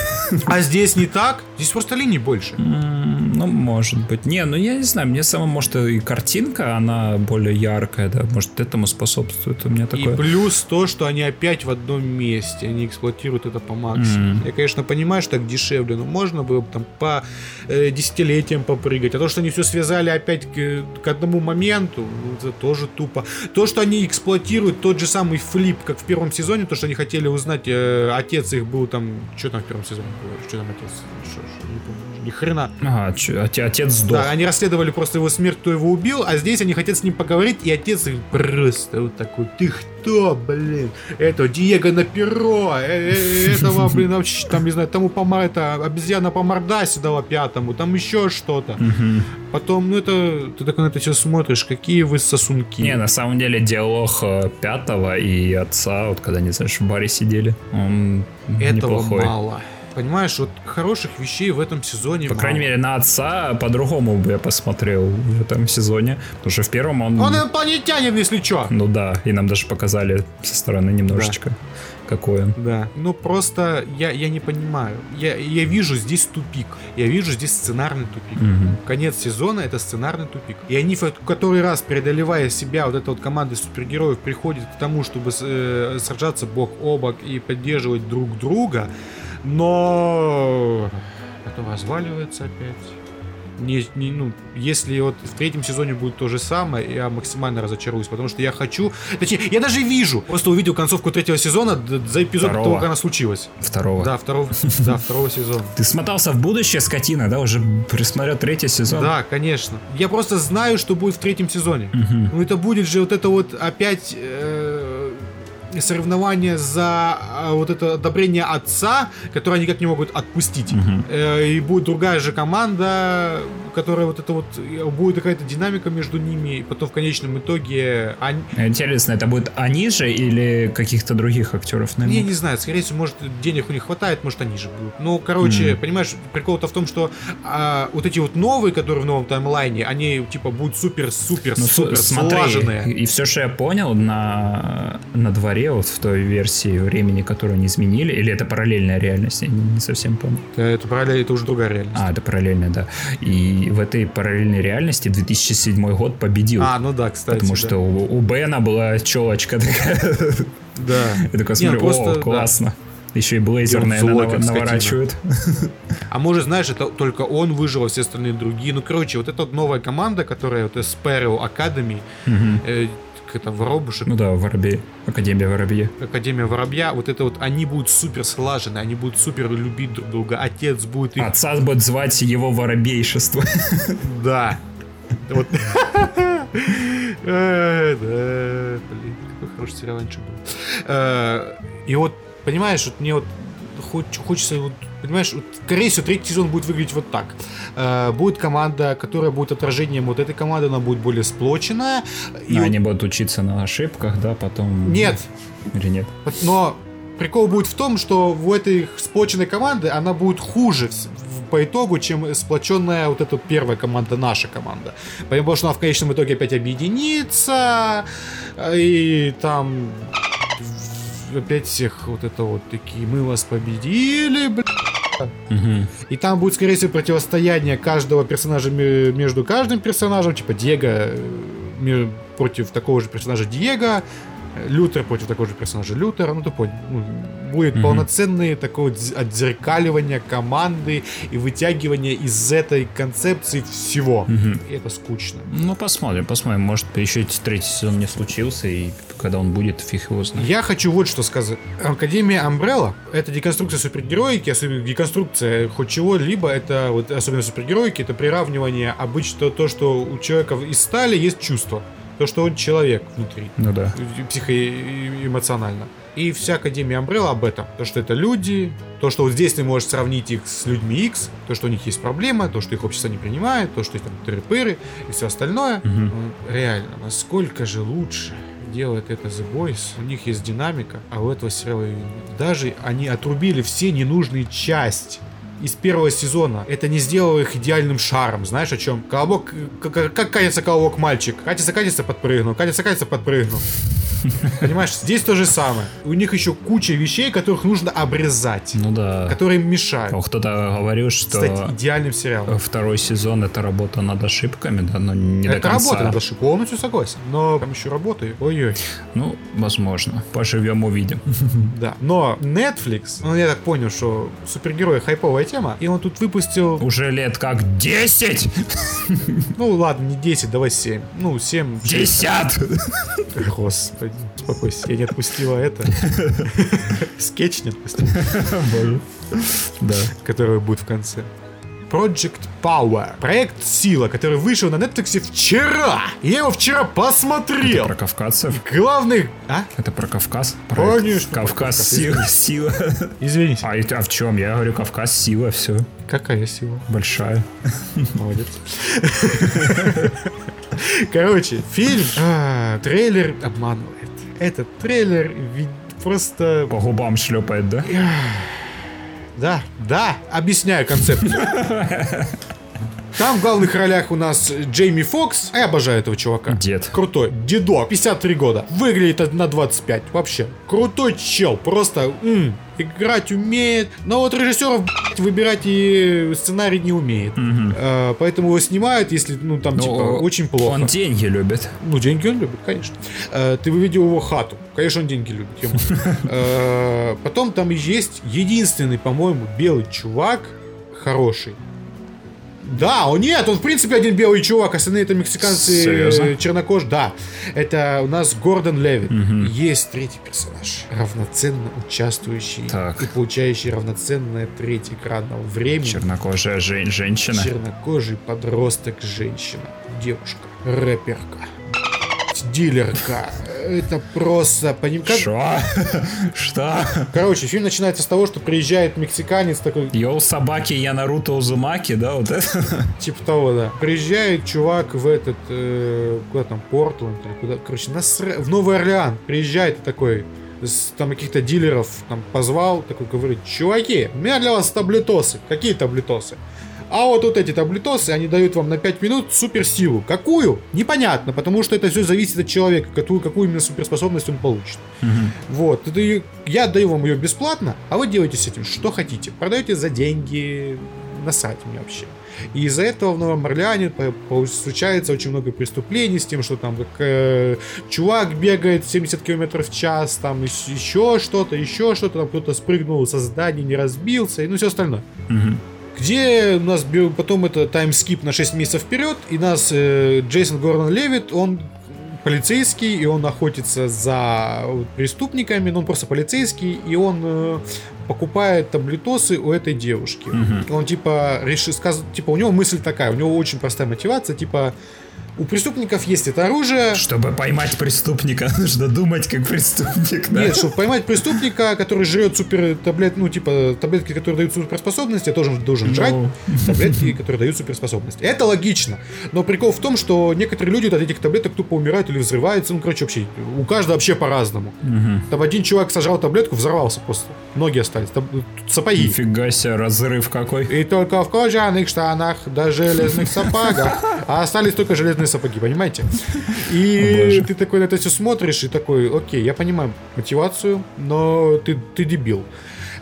А здесь не так? Здесь просто линий больше. Ну, может быть. Не, ну я не знаю, мне сама, может, и картинка, она более яркая, да, может, этому способствует. У меня И такое... плюс то, что они опять в одном месте, они эксплуатируют это по максимуму. Мгм. Я, конечно, понимаю, что так дешевле, но можно было бы там по э, десятилетиям попрыгать. А то, что они все связали опять к, к одному моменту, ну, это тоже тупо. То, что они эксплуатируют тот же самый флип, как в первом сезоне, то, что они хотели узнать, э, отец их был там, что там в первом сезоне было, что там отец, Шо- шо, не помню, ни хрена. Ага, чё, оте- отец сдох. Да, они расследовали просто его смерть, кто его убил, а здесь они хотят с ним поговорить, и отец их просто вот такой, ты кто, блин? Это Диего на перо, э, э, этого, блин, вообще, там, не знаю, тому помар, это обезьяна по мордасе дала пятому, там еще что-то. Потом, ну это, ты так на это все смотришь, какие вы сосунки. Не, на самом деле диалог э, пятого и отца, вот когда они, знаешь, в баре сидели, он Этого неплохой. мало. Понимаешь, вот хороших вещей в этом сезоне По мало. крайней мере, на отца по-другому бы я посмотрел в этом сезоне. Потому что в первом он... Он инопланетянин, если чё. Ну да, и нам даже показали со стороны немножечко, какой он. Да. Ну просто я, я не понимаю. Я, я вижу здесь тупик. Я вижу здесь сценарный тупик. Мгм. Конец сезона это сценарный тупик. И они в который раз, преодолевая себя, вот эта вот команда супергероев приходит к тому, чтобы э, сражаться бок о бок и поддерживать друг друга, но потом разваливается опять. Не, не, ну, если вот в третьем сезоне будет то же самое, я максимально разочаруюсь, потому что я хочу... Точнее, я даже вижу, просто увидел концовку третьего сезона за эпизод Второго. того, как она случилась. Второго. Да, второго, да, [LAUGHS] второго сезона. Ты смотался в будущее, скотина, да? Уже присмотрел третий сезон? Да, конечно. Я просто знаю, что будет в третьем сезоне. Ну это будет же вот это вот опять э, соревнование за а, вот это одобрение отца, которое они никак не могут отпустить. Э, и будет другая же команда, которая вот это вот будет какая-то динамика между ними, и потом в конечном итоге они, Интересно, это будет они же или каких-то других актеров? Я наверное? не знаю, скорее всего, может, денег у них хватает, может, они же будут. Ну, короче, Мгм. понимаешь, прикол-то в том, что а, вот эти вот новые, которые в новом таймлайне, они, типа, будут Ну, супер-супер-супер смотри, слаженные. и все, что я понял, на, на дворе, вот в той версии времени, которую они изменили, или это параллельная реальность, я не, не совсем помню. Это, правильно, это уже другая реальность. А, это параллельная, да. И в этой параллельной реальности 2007 год победил. А, ну да, кстати. потому да. что у, у Бена была челочка такая. Да. Я такой ну смотрю, просто, о, классно. Еще и злой, нав- наворачивают. А может, знаешь, это только он выжил, а все остальные другие. Ну, короче, вот эта вот новая команда, которая вот Sparrow Academy, Мгм. э, как это, воробушек, Ну да, Воробей. Академия Воробья. Академия Воробья, вот это вот, они будут супер слажены, они будут супер любить друг друга, отец будет их Отца будет звать его Воробейшество. [LAUGHS] Да. Вот. [LAUGHS] Э, Да, блин, какой хороший сериал раньше был. Э, И вот, понимаешь, вот мне вот хоч- хочется вот Понимаешь, вот, скорее всего, третий сезон будет выглядеть вот так. Э, будет команда, которая будет отражением вот этой команды, она будет более сплоченная. И вот- они будут учиться на ошибках, да, потом... Нет, Или нет? но прикол будет в том, что в этой сплоченной команды она будет хуже по итогу, чем сплоченная вот эта первая команда, наша команда. Потому что она в конечном итоге опять объединится, э, и там опять всех вот это вот такие, мы вас победили, бля. Мгм. И там будет, скорее всего, противостояние каждого персонажа ме- между каждым персонажем, типа Диего э, против такого же персонажа Диего, Лютер против такого же персонажа Лютера, ну ты понял. Ну, будет полноценное такое отзеркаливание команды и вытягивание из этой концепции всего. И это скучно. Ну, посмотрим, посмотрим. Может, еще третий сезон не случился, и когда он будет, фиг его знает. Я хочу вот что сказать. Академия Umbrella — это деконструкция супергероики, особенно деконструкция хоть чего-либо, это вот особенно супергероики, это приравнивание обычно то, что у человека из стали есть чувство. То, что он человек внутри. Ну да. Психоэмоционально. И вся Академия Umbrella об этом. То, что это люди, то, что вот здесь ты можешь сравнить их с людьми X, то, что у них есть проблема, то, что их общество не принимает, то, что есть там тыры-пыры и все остальное. Ну, реально, насколько же лучше делает это The Boys. У них есть динамика, а у этого сериала даже они отрубили все ненужные части из первого сезона. Это не сделало их идеальным шаром. Знаешь о чем? Колобок, как, как катится колобок мальчик. Катится, катится, подпрыгнул. Катится, катится, подпрыгнул. [LAUGHS] Понимаешь, здесь то же самое. У них еще куча вещей, которых нужно обрезать. Ну да. Которые мешают. О, Кто-то говорил, что Стать идеальным сериалом. второй сезон это работа над ошибками, да, но не до Это конца. работает, даже полностью согласен. Но там еще работаю. Ой-ой. Ну, возможно. Поживем, увидим. [LAUGHS] Да. Но Netflix, ну я так понял, что супергерои хайповая тема, и он тут выпустил, Уже лет как 10! ну ладно, не 10, давай 7. Ну, 7, 6. 50! Господи, успокойся, я не отпустила это. [LAUGHS] Скетч не отпустила, Да. который будет в конце. Project Power. Проект Сила, который вышел на Netflix вчера. Я его вчера посмотрел. Про кавказцев? Главный... А? Это про Кавказ? Конечно, про Кавказ Кавказ, сила. сила. [LAUGHS] Извините. А, это- а в чем? Я говорю, Кавказ сила, все. Какая сила? Большая. [LAUGHS] Молодец. Короче, фильм, а, трейлер обманывает. Этот трейлер просто... По губам шлепает, да? Да, да, объясняю концепцию. [LAUGHS] Там в главных ролях у нас Джейми Фокс. Я обожаю этого чувака. Дед. Крутой. Дедок. 53 года. Выглядит на 25. Вообще. Крутой чел. Просто м, играть умеет. Но вот режиссеров блядь, выбирать и сценарий не умеет. А, поэтому его снимают, если, ну, там, Ну, типа, очень плохо. Он деньги любит. Ну, деньги он любит, конечно. Э, Ты видел его хату. Конечно, он деньги любит. Э, [LAUGHS] Потом там есть единственный, по-моему, белый чувак хороший. Да, он нет, он в принципе один белый чувак, остальные это мексиканцы Серьезно? э, чернокож. Да, это у нас Гордон Левит. Есть третий персонаж, равноценно участвующий Так. и получающий равноценное треть экранного времени. Чернокожая жен- женщина. Чернокожий подросток женщина. Девушка. Рэперка. Дилерка. Это просто... Поним... как- Что? [LAUGHS] Что? Короче, фильм начинается с того, что приезжает мексиканец такой, Йоу, собаки, я Наруто Узумаки, да, вот это? [LAUGHS] типа того, да. Приезжает чувак в этот, э, куда там, Портленд или куда, короче, насра- в Новый Орлеан. Приезжает такой, с, там каких-то дилеров там позвал, такой говорит, чуваки, у меня для вас таблетосы. Какие таблетосы? А вот вот эти таблетосы, они дают вам на 5 минут суперсилу. Какую? Непонятно, потому что это все зависит от человека, какую, какую именно суперспособность он получит. Вот, это я даю вам ее бесплатно, а вы делаете с этим что хотите. Продаете за деньги, насрать мне вообще. И из-за этого в Новом Орлеане случается очень много преступлений с тем, что там как, э, чувак бегает 70 км в час, там еще что-то, еще что-то, там кто-то спрыгнул со здания, не разбился, и ну все остальное. Где у нас потом это таймскип на 6 месяцев вперед, и нас э, Джейсон Гордон Левит, он полицейский, и он охотится за преступниками, но он просто полицейский, и он э, покупает таблетосы у этой девушки. Он типа решил сказ... типа у него мысль такая, у него очень простая мотивация, типа у преступников есть это оружие, Чтобы поймать преступника, [LAUGHS] нужно думать как преступник, да? Нет, чтобы поймать преступника, который жрет супер таблет, ну, типа, таблетки, которые дают суперспособности, я тоже должен жрать Ну. таблетки, которые дают суперспособности. Это логично. Но прикол в том, что некоторые люди от этих таблеток тупо умирают или взрываются. Ну, короче, вообще, у каждого вообще по-разному. Там один чувак сожрал таблетку, взорвался просто. Ноги остались. Там, тут сапоги. Нифига себе, разрыв какой. И только в кожаных штанах, да железных сапогах. А остались только железные сапоги, понимаете? И ты такой на это все смотришь и такой, окей, я понимаю мотивацию, но ты, ты дебил.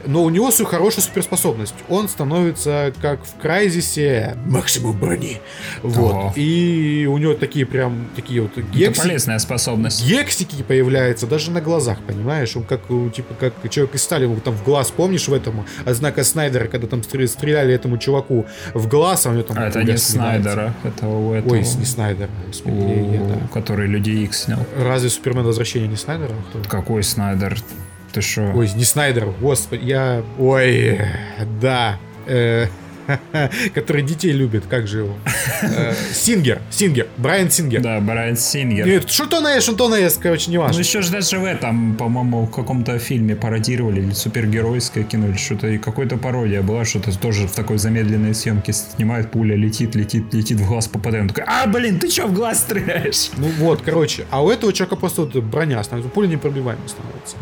Но у него свою хорошую суперспособность. Он становится как в Крайзисе максимум брони. Вот. Ого. И у него такие прям такие вот Это гексики, полезная способность. гексики появляются даже на глазах, понимаешь? Он как, типа, как человек из стали, там в глаз, помнишь в этом, знака Снайдера, когда там стр- стреляли этому чуваку в глаз, а у него там... А это не. Снайдера, это у этого... Ой, не Снайдер, господи, у- я- да. который Люди Икс снял. Разве Супермен Возвращение не Снайдера? Кто? Какой Снайдер? Ты шо? Ой, не Снайдер, господи, я... Ой, да. Э, [LAUGHS] Который детей любит, как же его? Э, Сингер, Сингер, Брайан Сингер. Да, Брайан Сингер. Нет, что то на что то на короче, не Ну важно. еще же даже в этом, по-моему, в каком-то фильме пародировали, или супергеройское кино, или что-то, и какой-то пародия была, что-то тоже в такой замедленной съемке снимает, пуля летит, летит, летит в глаз попадает. Он такой, а, блин, ты что в глаз стреляешь? Ну вот, короче, а у этого человека просто вот броня становится, пуля непробиваемой становится.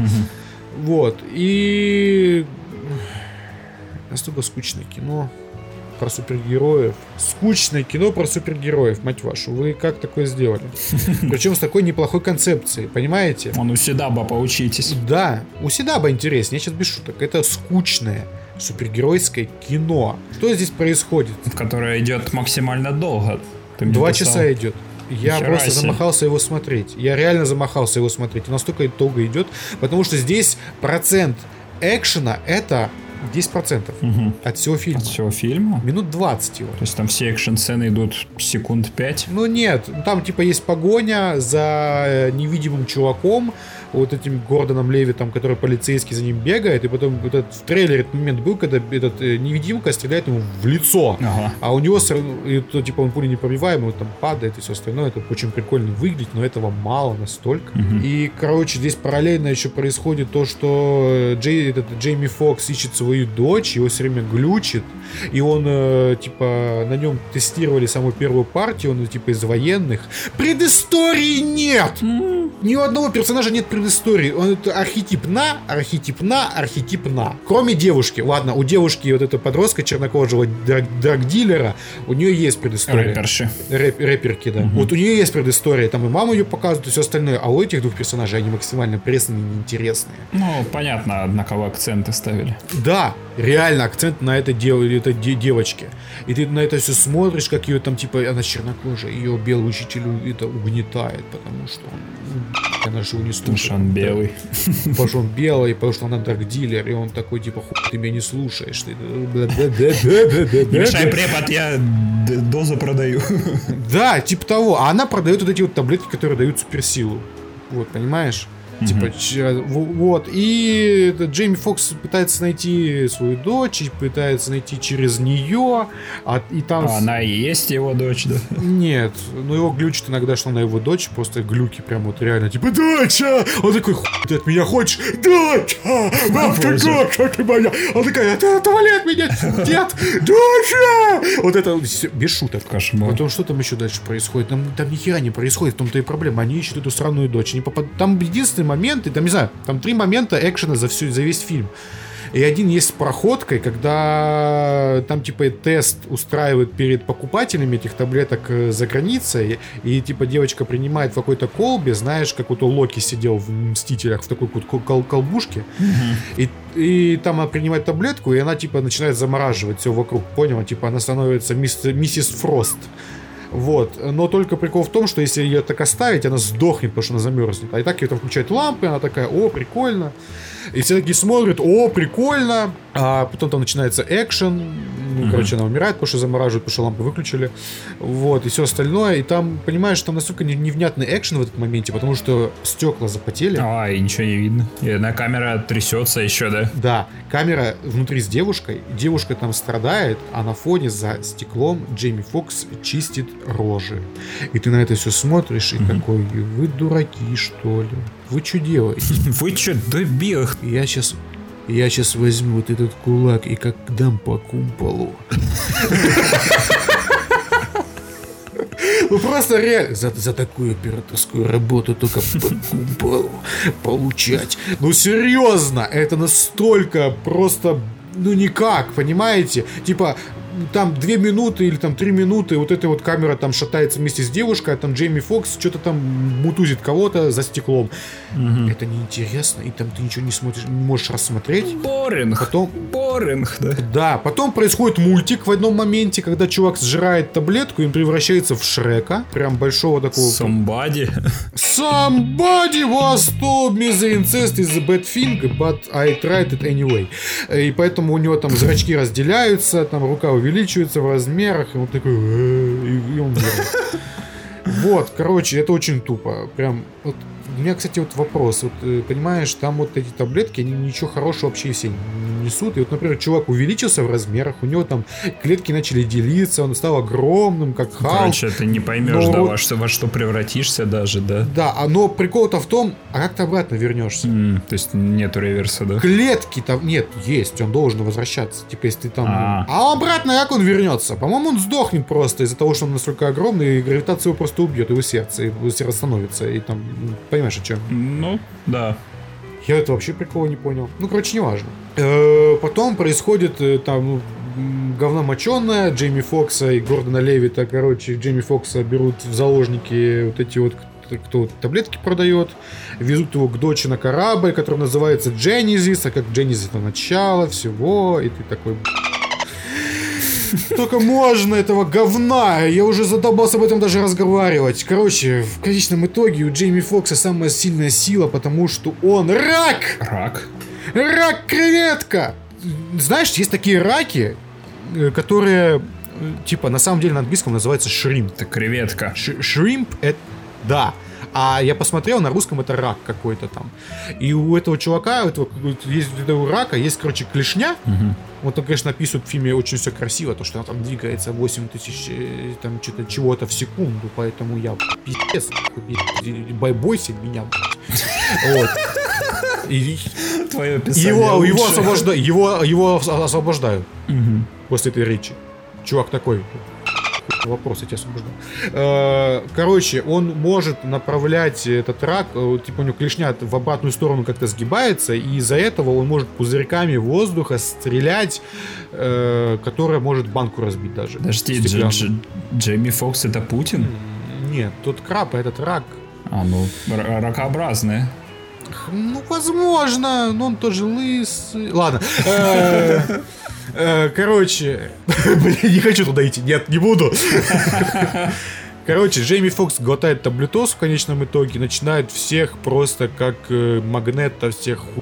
Вот, и настолько скучное кино про супергероев. Скучное кино про супергероев, мать вашу. Вы как такое сделали? [LAUGHS] Причем с такой неплохой концепцией, понимаете? Он у Седаба поучитесь. Да, у Седаба интереснее, я сейчас без шуток. Это скучное супергеройское кино. Что здесь происходит? Которое идет максимально долго. Два часа идет. Я Нихера просто себе. замахался его смотреть. Я реально замахался его смотреть. Настолько долго идет, потому что здесь процент экшена это 10% Мгм. от всего фильма. От всего фильма? Минут 20 его. То есть там все экшн-сцены идут секунд 5. Ну нет, там типа есть погоня за э, невидимым чуваком, вот этим Гордоном Левитом, который полицейский за ним бегает, и потом вот этот, в трейлере этот момент был, когда этот э, невидимка стреляет ему в лицо. Ага. А у него, и то, типа, он пули непробиваемый, он там падает и все остальное. Это очень прикольно выглядит, но этого мало настолько. И, короче, здесь параллельно еще происходит то, что э, Джей, этот, Джейми Фокс ищет свою дочь, его все время глючит, и он, э, типа, на нем тестировали самую первую партию, он, типа, из военных. Предыстории нет! Ни у одного персонажа нет предыстории. Он это архетип на, архетип на, архетип на. Кроме девушки. Ладно, у девушки вот этого подростка чернокожего драг- драгдилера, у нее есть предыстория. Рэперши. Рэп- рэперки, да. Вот у нее есть предыстория. Там и маму ее показывают, и все остальное. А у этих двух персонажей они максимально пресные и неинтересные. Ну, понятно, на кого акценты ставили. Да, реально акцент на это, дев- это де- девочке. И ты на это все смотришь, как ее там, типа, она чернокожая, ее белый учитель это угнетает, потому что он, ну, она же его не Потому слушает. что он белый. Потому что он белый, потому что она драгдилер, и он такой, типа, хуй, ты меня не слушаешь. Ты-. Не мешай, препод, я дозу продаю. Да, типа того. А она продает вот эти вот таблетки, которые дают суперсилу. Вот, понимаешь? Типа, в- вот. И этот Джейми Фокс пытается найти свою дочь, и пытается найти через нее. А, и там... А она и есть его дочь, да? Нет, ну его глючит иногда, что она его дочь, просто глюки прям вот реально, типа, доча! Он такой, хуй ты от меня хочешь? Доча! Ты Боже. доча ты моя! Он такая, ты отвали от меня, дед! Доча! Вот это всё, без шуток. Кошмар. Потом что там еще дальше происходит? Там, там ни хера не происходит, в том-то и проблема. Они ищут эту странную дочь. Они попад... Там единственный момент, и там, не знаю, там три момента экшена за, всю, за весь фильм. И один есть с проходкой, когда там типа тест устраивают перед покупателями этих таблеток э, за границей, и, типа девочка принимает в какой-то колбе, знаешь, как вот у Локи сидел в Мстителях в такой кол- кол- колбушке, и, и там она принимает таблетку, и она типа начинает замораживать все вокруг, понял? Типа она становится мис- миссис Фрост. Вот. Но только прикол в том, что если ее так оставить, она сдохнет, потому что она замерзнет. А и так ее там включают лампы, она такая, о, прикольно. И все такие смотрят, о, прикольно. А потом там начинается экшен. Ну, короче, она умирает, потому что замораживают, потому что лампы выключили. Вот, и все остальное. И там, понимаешь, там настолько не- невнятный экшен в этом моменте, потому что стекла запотели. А, и ничего не видно. И одна камера трясется еще, да? Да, камера внутри с девушкой, девушка там страдает, а на фоне за стеклом Джейми Фокс чистит рожи. И ты на это все смотришь и такой, вы дураки, что ли? Вы что делаете? [LAUGHS] Вы че, дебил? Я сейчас... Я сейчас возьму вот этот кулак и как дам по кумполу. Ну просто реально за, за такую операторскую работу только по кумполу получать. Ну серьезно, это настолько просто ну никак, понимаете? Типа там две минуты или там три минуты вот эта вот камера там шатается вместе с девушкой, а там Джейми Фокс что-то там мутузит кого-то за стеклом. Это неинтересно, и там ты ничего не смотришь, не можешь рассмотреть. Боринг. Потом, Боринг, да. да, потом происходит мультик в одном моменте, когда чувак сжирает таблетку и он превращается в Шрека. Прям большого такого... Somebody. Somebody was told me the incest is a bad thing, but I tried it anyway. И поэтому у него там зрачки разделяются, там рука увеличивается в размерах, и он такой... «Э-э-э», И он. [LAUGHS] Вот, короче, это очень тупо. Прям, вот, у меня, кстати, вот вопрос. Вот, э, понимаешь, там вот эти таблетки, они ничего хорошего вообще все не несут. И вот, например, чувак увеличился в размерах, у него там клетки начали делиться, он стал огромным, как Халк. Короче, ты не поймешь, Но да, во что, во что превратишься даже, да. Да, а но прикол-то в том, а как ты обратно вернешься? М, то есть нету реверса, да? Клетки там нет, есть, он должен возвращаться. Типа, если ты там. А. А обратно как он вернется? По-моему, он сдохнет просто из-за того, что он настолько огромный, и гравитация его просто убьет, его сердце, его сердце остановится. И там, понимаешь, о чем? Ну, да. Я это вообще прикола не понял. Ну, короче, неважно. Э, Потом происходит э, там ну, говно моченое, Джейми Фокса и Гордона Левита, короче, Джейми Фокса берут в заложники вот эти вот кто- вот таблетки продает, везут его к дочи на корабль, который называется Дженнизис, а как Дженнизис это начало всего, и ты такой... Только можно этого говна. Я уже задолбался об этом даже разговаривать. Короче, в конечном итоге у Джейми Фокса самая сильная сила, потому что он рак! Рак. Рак-креветка! Знаешь, есть такие раки, э, которые, э, типа, на самом деле на английском называется шримп. Это креветка. Ш- Шримп это... Да. А я посмотрел, на русском это рак какой-то там. И у этого чувака, у этого, есть у рака, есть, короче, клешня. Вот он, конечно, описывает в фильме очень все красиво, то, что она там двигается 8 тысяч э, там что-то чего-то в секунду, поэтому я пиздец, бойся меня. Вот. И Твое описание его, его, освобожда- его, его ос- освобождают после этой речи. Чувак такой, вопрос, я тебя освобождаю. Э, Короче, он может направлять этот рак, э, типа у него клешня в обратную сторону как-то сгибается, и из-за этого он может пузырьками воздуха стрелять, э, которая может банку разбить даже. Подожди, Дж-. Дж- Джейми Фокс это Путин? Нет, тот краб, а этот рак. А, ну, р- ракообразные. Ну, возможно, но он тоже лысый. Ладно. Э, Короче, [LAUGHS] блин, не хочу туда идти. Нет, не буду. [LAUGHS] Короче, Джейми Фокс глотает таблетоз в конечном итоге, начинает всех просто как э, магнета всех ху-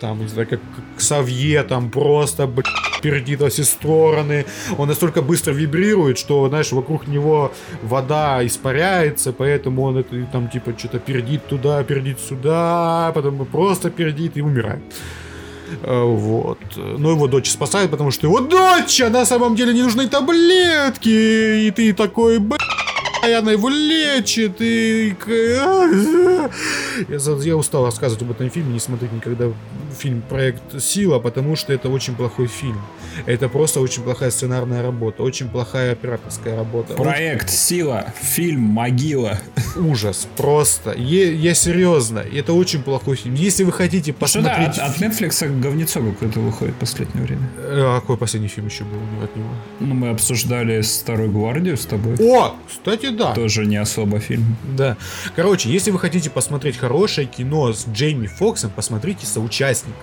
там, не знаю, как как Савье, там просто, блин, пердит во все стороны. Он настолько быстро вибрирует, что, знаешь, вокруг него вода испаряется, поэтому он это, там, типа, что-то пердит туда, пердит сюда, потом просто пердит и умирает. Э, Вот. Но его дочь спасает, потому что его дочь, на самом деле не нужны таблетки. И ты такой, б***ь, она его лечит, и... Я, я устал рассказывать об этом фильме, не смотреть никогда фильм «Проект Сила», потому что это очень плохой фильм. Это просто очень плохая сценарная работа, очень плохая операторская работа. Проект «Сила», фильм «Могила». Ужас, просто. Е- я серьезно, это очень плохой фильм. Если вы хотите Что да, посмотреть... от, от Netflix говнецо какое-то выходит в последнее время. Э, А какой последний фильм еще был от него? Ну, мы обсуждали «Старую гвардию» с тобой. О, кстати, да. Тоже не особо фильм. Да. Короче, если вы хотите посмотреть хорошее кино с Джейми Фоксом, посмотрите «Соучастник»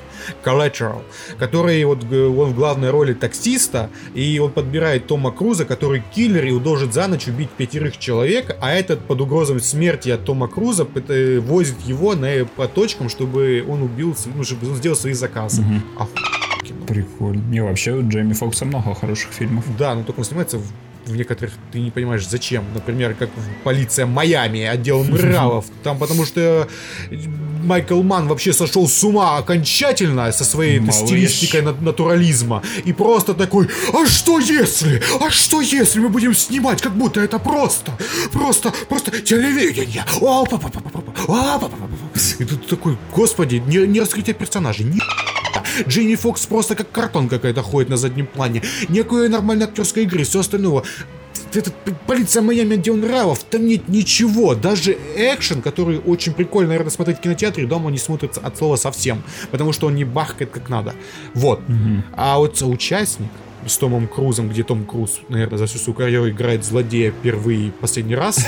Collateral, который вот он в главной роли таксиста, и он подбирает Тома Круза, который киллер, и он должен за ночь убить пятерых человек, а этот под угрозой смерти от Тома Круза э, возит его на, по точкам, чтобы он убил, ну, чтобы он сделал свои заказы. Оху- кино. Прикольно. Не, вообще у Джейми Фокса много хороших фильмов. Да, но только он снимается в, в некоторых, ты не понимаешь, зачем. Например, как полиция Майами, отдел нравов. Там потому что Майкл Ман вообще сошел с ума окончательно со своей Малыш. стилистикой на- натурализма. И просто такой, а что если? А что если мы будем снимать, как будто это просто, просто, просто телевидение? О-па-па-па-па-па, о-па-па-па-па. И тут такой, господи, не, не раскрытие персонажей, ни Джинни Фокс просто как картон какая-то ходит на заднем плане. Никакой нормальной актерской игры, все остального. Этот полиция Майами, он нравов, там нет ничего. Даже экшен, который очень прикольно, наверное, смотреть в кинотеатре, дома не смотрится от слова совсем. Потому что он не бахкает как надо. Вот. А вот соучастник, с Томом Крузом, где Том Круз, наверное, за всю свою карьеру играет злодея впервые последний раз.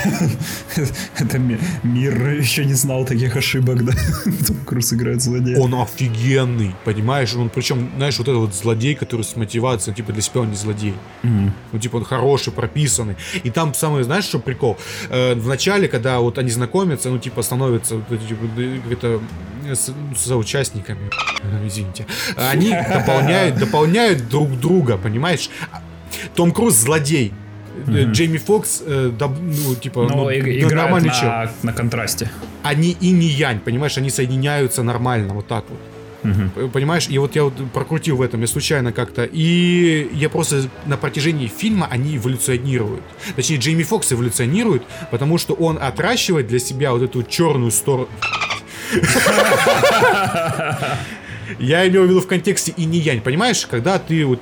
[LAUGHS] Это мир еще не знал таких ошибок, да? [LAUGHS] Том Круз играет злодея. Он офигенный, понимаешь? Он причем, знаешь, вот этот вот злодей, который с мотивацией, типа для себя он не злодей. Ну, типа он хороший, прописанный. И там самое, знаешь, что прикол? Э, в начале, когда вот они знакомятся, ну, типа становятся типа, это с, за участниками, извините, они дополняют, дополняют друг друга, понимаешь? Том Круз злодей, Mm-hmm. Джейми Фокс, э, да, ну, типа, ну, ну, играет нормальный на, на контрасте. Они и не янь, понимаешь, они соединяются нормально, вот так вот. Угу. Понимаешь, и вот я вот прокрутил в этом, я случайно как-то. И я просто на протяжении фильма они эволюционируют. Точнее, Джейми Фокс эволюционирует, потому что он отращивает для себя вот эту черную сторону. [LAUGHS] Я имел в виду в контексте и не янь, понимаешь, когда ты вот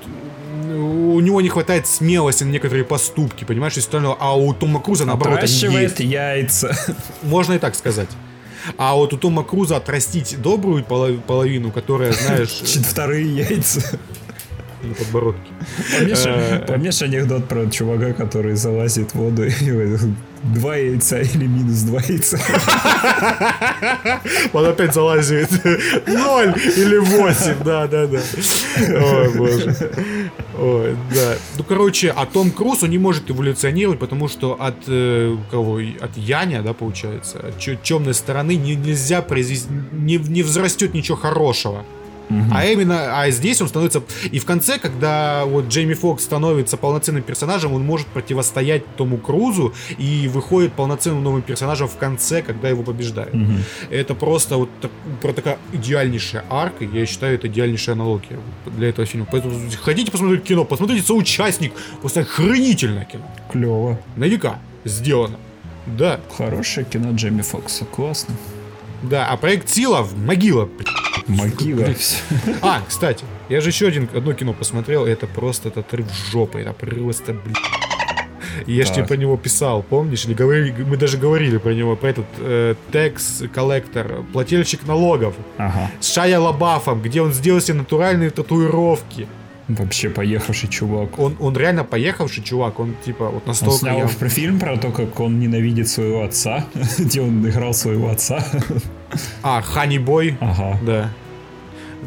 у него не хватает смелости на некоторые поступки, понимаешь, и остальное, а у Тома Круза наоборот они есть. яйца. Можно и так сказать. А вот у Тома Круза отрастить добрую половину, которая, знаешь... [LAUGHS] Вторые яйца. На подбородке. Помнишь э, анекдот про чувака, который залазит в воду и два яйца или минус два яйца. Он опять залазит. Ноль или восемь, да, да, да. Ой, боже. Ой, да. Ну, короче, а Том Круз, он не может эволюционировать, потому что от э, кого? От Яня, да, получается, от темной стороны не, нельзя произвести, не, не взрастет ничего хорошего. Угу. А именно, а здесь он становится... И в конце, когда вот Джейми Фокс становится полноценным персонажем, он может противостоять Тому Крузу и выходит полноценным новым персонажем в конце, когда его побеждают. Угу. Это просто вот так, про такая идеальнейшая арка, я считаю, это идеальнейшая аналогия для этого фильма. Поэтому хотите посмотреть кино, посмотрите соучастник, просто охренительное кино. Клево. На века сделано. Да. Хорошее кино Джейми Фокса, классно. Да, а проект Сила могила. Могила. А, кстати, я же еще один, одно кино посмотрел, это просто это отрыв жопы, это просто, блин. Я же тебе про него писал, помнишь? Или говорили, мы даже говорили про него, про этот э, текс-коллектор, плательщик налогов. Ага. С Шая Лабафом, где он сделал себе натуральные татуировки. Вообще поехавший чувак. Он, он реально поехавший чувак, он типа вот настолько... Он снял я... фильм про то, как он ненавидит своего отца, [LAUGHS] где он играл своего отца. А, Хани Бой. Ага. Да.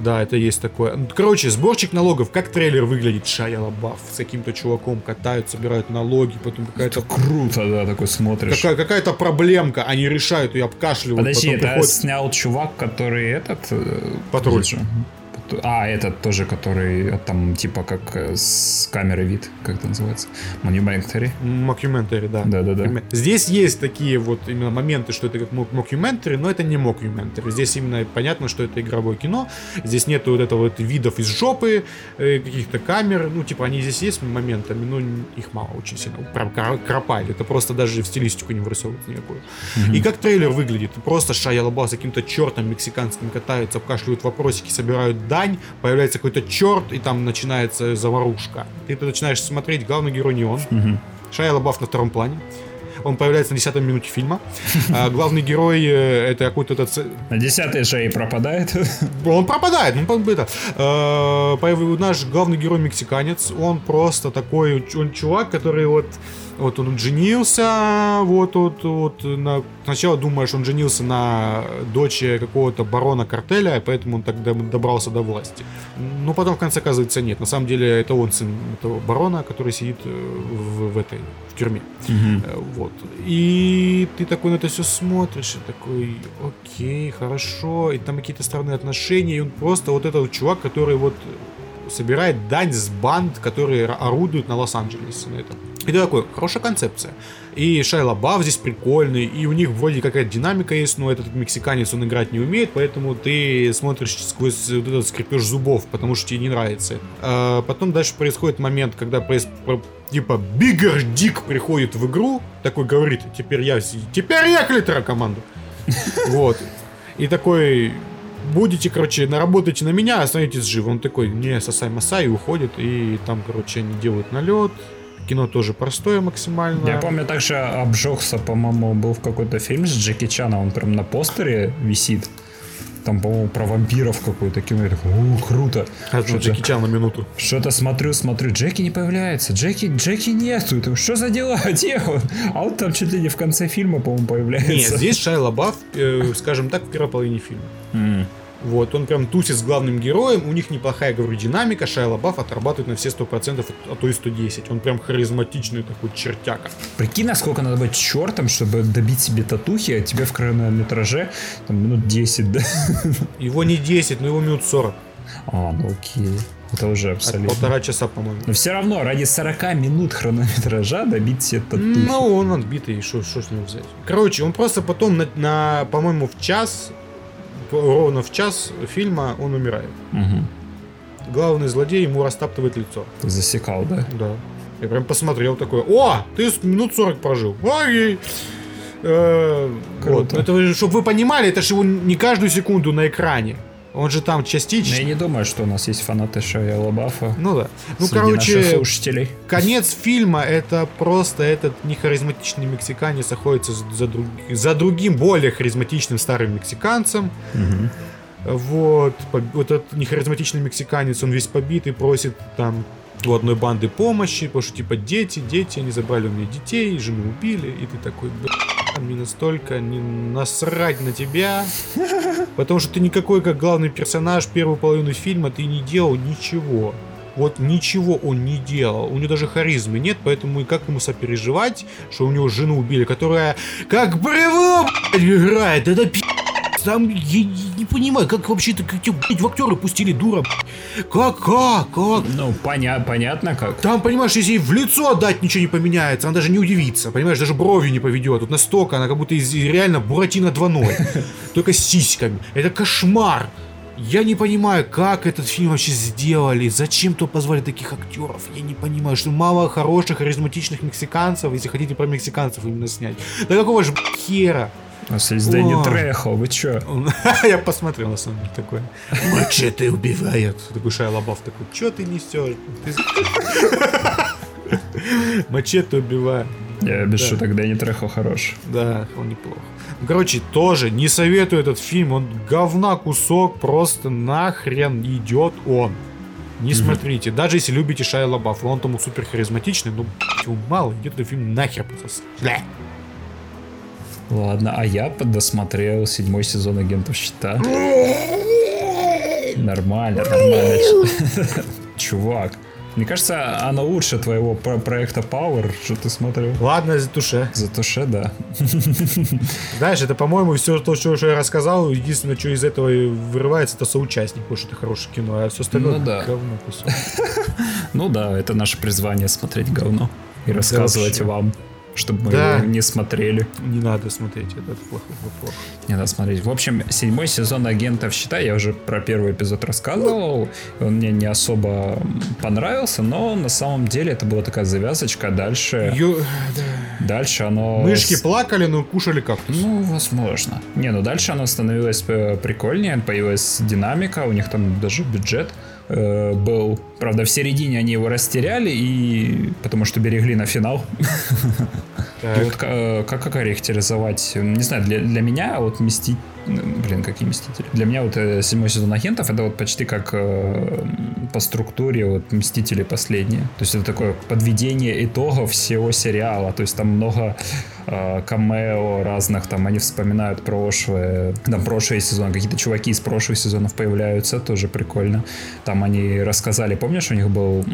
Да, это есть такое. Короче, сборчик налогов. Как трейлер выглядит? Шая Лабаф с каким-то чуваком катают, собирают налоги, потом какая-то... Это круто, да, такой смотришь. Какая- какая-то проблемка, они решают ее обкашливают. Подожди, это приходит... снял чувак, который этот... Э, Патруль. А, этот тоже, который там типа как э, с камеры вид, как это называется? Монументари. Мокюментари, да. Да-да-да. Здесь есть такие вот именно моменты, что это как мокюментари, но это не мокюментари. Здесь именно понятно, что это игровое кино. Здесь нету вот этого вот видов из жопы, э, каких-то камер. Ну, типа, они здесь есть моментами, но их мало очень сильно. Прям кропаль. Это просто даже в стилистику не вырисовывается никакую. Mm-hmm. И как трейлер выглядит? Просто Шайа Лабаф с каким-то чертом мексиканским катаются, обкашливают вопросики, собирают дань, появляется какой-то черт, и там начинается заварушка. Ты начинаешь смотреть, главный герой не он. Угу. Шайя Лабаф на втором плане. Он появляется на десятой минуте фильма. А главный герой э, это какой-то этот... На десятой же и пропадает. Он пропадает. Ну, это, э, наш главный герой мексиканец. Он просто такой... Он чувак, который вот вот он женился, вот, вот, вот, на... сначала думаешь, он женился на дочери какого-то барона картеля, поэтому он тогда добрался до власти. Но потом в конце оказывается нет. На самом деле это он сын этого барона, который сидит э, в, в этой в тюрьме. Угу. Вот. И ты такой на это все смотришь, и такой, окей, хорошо, и там какие-то странные отношения, и он просто вот этот чувак, который вот собирает дань с банд, которые орудуют на Лос-Анджелесе на этом. И ты такой, хорошая концепция. И Шайла Бафф здесь прикольный, и у них вроде какая-то динамика есть, но этот мексиканец, он играть не умеет, поэтому ты смотришь сквозь вот этот скрипеж зубов, потому что тебе не нравится. А потом дальше происходит момент, когда проис... типа Биггер Дик приходит в игру, такой говорит, теперь я, теперь я клитера команду. [LAUGHS] Вот. И такой, будете, короче, наработайте на меня, останетесь живы. Он такой, не, сосай масай, и уходит, и там, короче, они делают налет, Кино тоже простое максимально. Я помню, также обжегся, по-моему, был в какой-то фильм с Джеки Чаном, он прям на постере висит. там, по-моему, про вампиров какое-то кино. Я такой, у, круто. А, Что-то- Джеки Чан на минуту. Что-то смотрю, смотрю, Джеки не появляется, Джеки, Джеки нету. Я такой, Что за дела? [LAUGHS] Где он? А он там чуть ли не в конце фильма, по-моему, появляется. Нет, здесь [LAUGHS] Шайа Лабаф, э, скажем так, в первой половине фильма. М. Вот, он прям тусит с главным героем, у них неплохая, говорю, динамика, Шайа Лабаф отрабатывает на все 100%, а то и 110. Он прям харизматичный такой чертяка. Прикинь, насколько надо быть чертом, чтобы добить себе татухи, а тебе в хронометраже там минут 10, да? [LAUGHS] Его не 10, но его минут 40. А, ну окей. Это уже От абсолютно. полтора часа, по-моему. Но все равно, ради 40 минут хронометража добить себе татухи. Ну, он отбитый, что с него взять? Короче, он просто потом, на, на, по-моему, в час, ровно в час фильма он умирает. Мгм. Главный злодей ему растаптывает лицо. Ты засекал, да? Да. Я прям посмотрел такой, о, ты минут 40 прожил. Окей. Э, Вот. Это, чтобы вы понимали, это же его не каждую секунду на экране. Он же там Но частично. я не думаю, что у нас есть фанаты Шая Лабафа. Ну да. Ну, короче, слушателей. конец фильма это просто этот нехаризматичный мексиканец охотится за, друг- за другим более харизматичным старым мексиканцем. Мгм. Вот, вот этот нехаризматичный мексиканец, он весь побитый, просит там у одной банды помощи, потому что типа дети, дети, они забрали у меня детей, жену убили, и ты такой, мне настолько не насрать на тебя, потому что ты никакой как главный персонаж первую половину фильма ты не делал ничего. Вот ничего он не делал. У него даже харизмы нет, поэтому и как ему сопереживать, что у него жену убили, которая как бревно играет. Это пи***. Там я не понимаю, как вообще-то как блядь, в актеры пустили, дура. Как, как, как? Ну, поня- понятно как. Там, понимаешь, если ей в лицо отдать ничего не поменяется, она даже не удивится, понимаешь, даже бровью не поведет. Тут настолько, она как будто из реально Буратино 2.0. [LAUGHS] Только с сиськами. Это кошмар. Я не понимаю, как этот фильм вообще сделали, зачем то позвали таких актеров. Я не понимаю, что мало хороших, харизматичных мексиканцев, если хотите про мексиканцев именно снять. Да какого же хера? У нас есть Дэнни. Трехо, вы чё? [LAUGHS] Я посмотрел, на самом деле, такое. Мачете убивает. Такой Шайа Лабаф такой, чё ты несешь? [LAUGHS] Мачете убивает. Я без Да. шуток, Дэнни Трехо хорош. Да, он неплохо. Ну, Короче, тоже не советую этот фильм. Он говна кусок, просто нахрен идет он. Не смотрите, даже если любите Шайа Лабафа, он там супер харизматичный, ну, блядь, его мало, идет этот фильм нахер просто. Ладно, а я досмотрел седьмой сезон агентов щита. Нормально, нормально. [LAUGHS] Чувак, мне кажется, она лучше твоего про- проекта Power, что ты смотрел. Ладно, за туше. За туше, да. [LAUGHS] Знаешь, это, по-моему, все то, что я рассказал, единственное, что из этого вырывается, это соучастник, потому что это хорошее кино, а все остальное Ну да. говно кусок. [LAUGHS] Ну да, это наше призвание смотреть говно. И рассказывать вам, чтобы мы Да. его не смотрели. Не надо смотреть, это плохо. это плохо. Не надо смотреть. В общем, седьмой сезон агентов щита, я уже про первый эпизод рассказывал. Он мне не особо понравился, но на самом деле это была такая завязочка. Дальше, Ё- дальше оно... Мышки с- плакали, но кушали кактус. Ну, возможно. Не, ну дальше оно становилось прикольнее, появилась динамика, у них там даже бюджет э, был. Правда, в середине они его растеряли, и потому что берегли на финал. Вот ка- как, как характеризовать, не знаю, для, для меня вот мстить, блин, какие мстители? Для меня вот э, седьмой сезон агентов это вот почти как э, по структуре вот мстители последние. То есть это такое подведение итогов всего сериала. То есть там много э, камео разных, там они вспоминают прошлое, там прошлые сезоны, какие-то чуваки из прошлых сезонов появляются, тоже прикольно. Там они рассказали, помнишь, у них был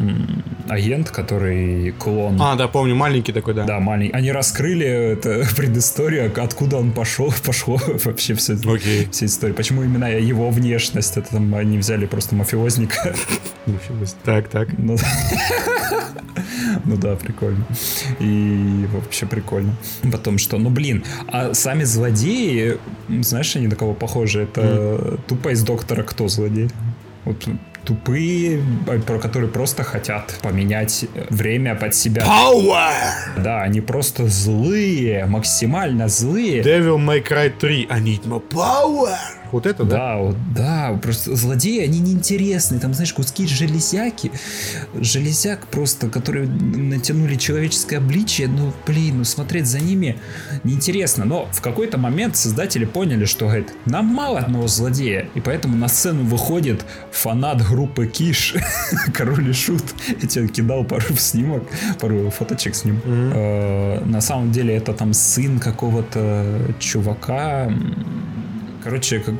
агент, который клон А, да, помню, маленький такой, да. да, маленький. Они раскрыли это [LAUGHS] предысторию, откуда он пошел, [LAUGHS] пошло вообще все, [LAUGHS] Окей. вся история. Почему именно его внешность, это там они взяли просто мафиозника. [LAUGHS] Так, так. Ну, [LAUGHS] ну да, прикольно. И вообще прикольно. Потом что? Ну блин, а сами злодеи, знаешь, они на кого похожи? Это тупо из доктора кто злодей? Вот тупые, а, про которые просто хотят поменять время под себя. Power! Да, они просто злые, максимально злые. Devil May Cry 3. I need more power! Вот это, да? Да, вот, да, просто злодеи, они неинтересные. Там, знаешь, куски железяки, железяк просто, которые натянули человеческое обличие. Ну, блин, ну смотреть за ними неинтересно. Но в какой-то момент создатели поняли, что, говорит, нам мало одного злодея. И поэтому на сцену выходит фанат группы Киш, [LAUGHS] Король и Шут. Я тебе кидал пару [LAUGHS] снимок, пару фоточек с ним. Э, На самом деле это там сын какого-то чувака, короче, как-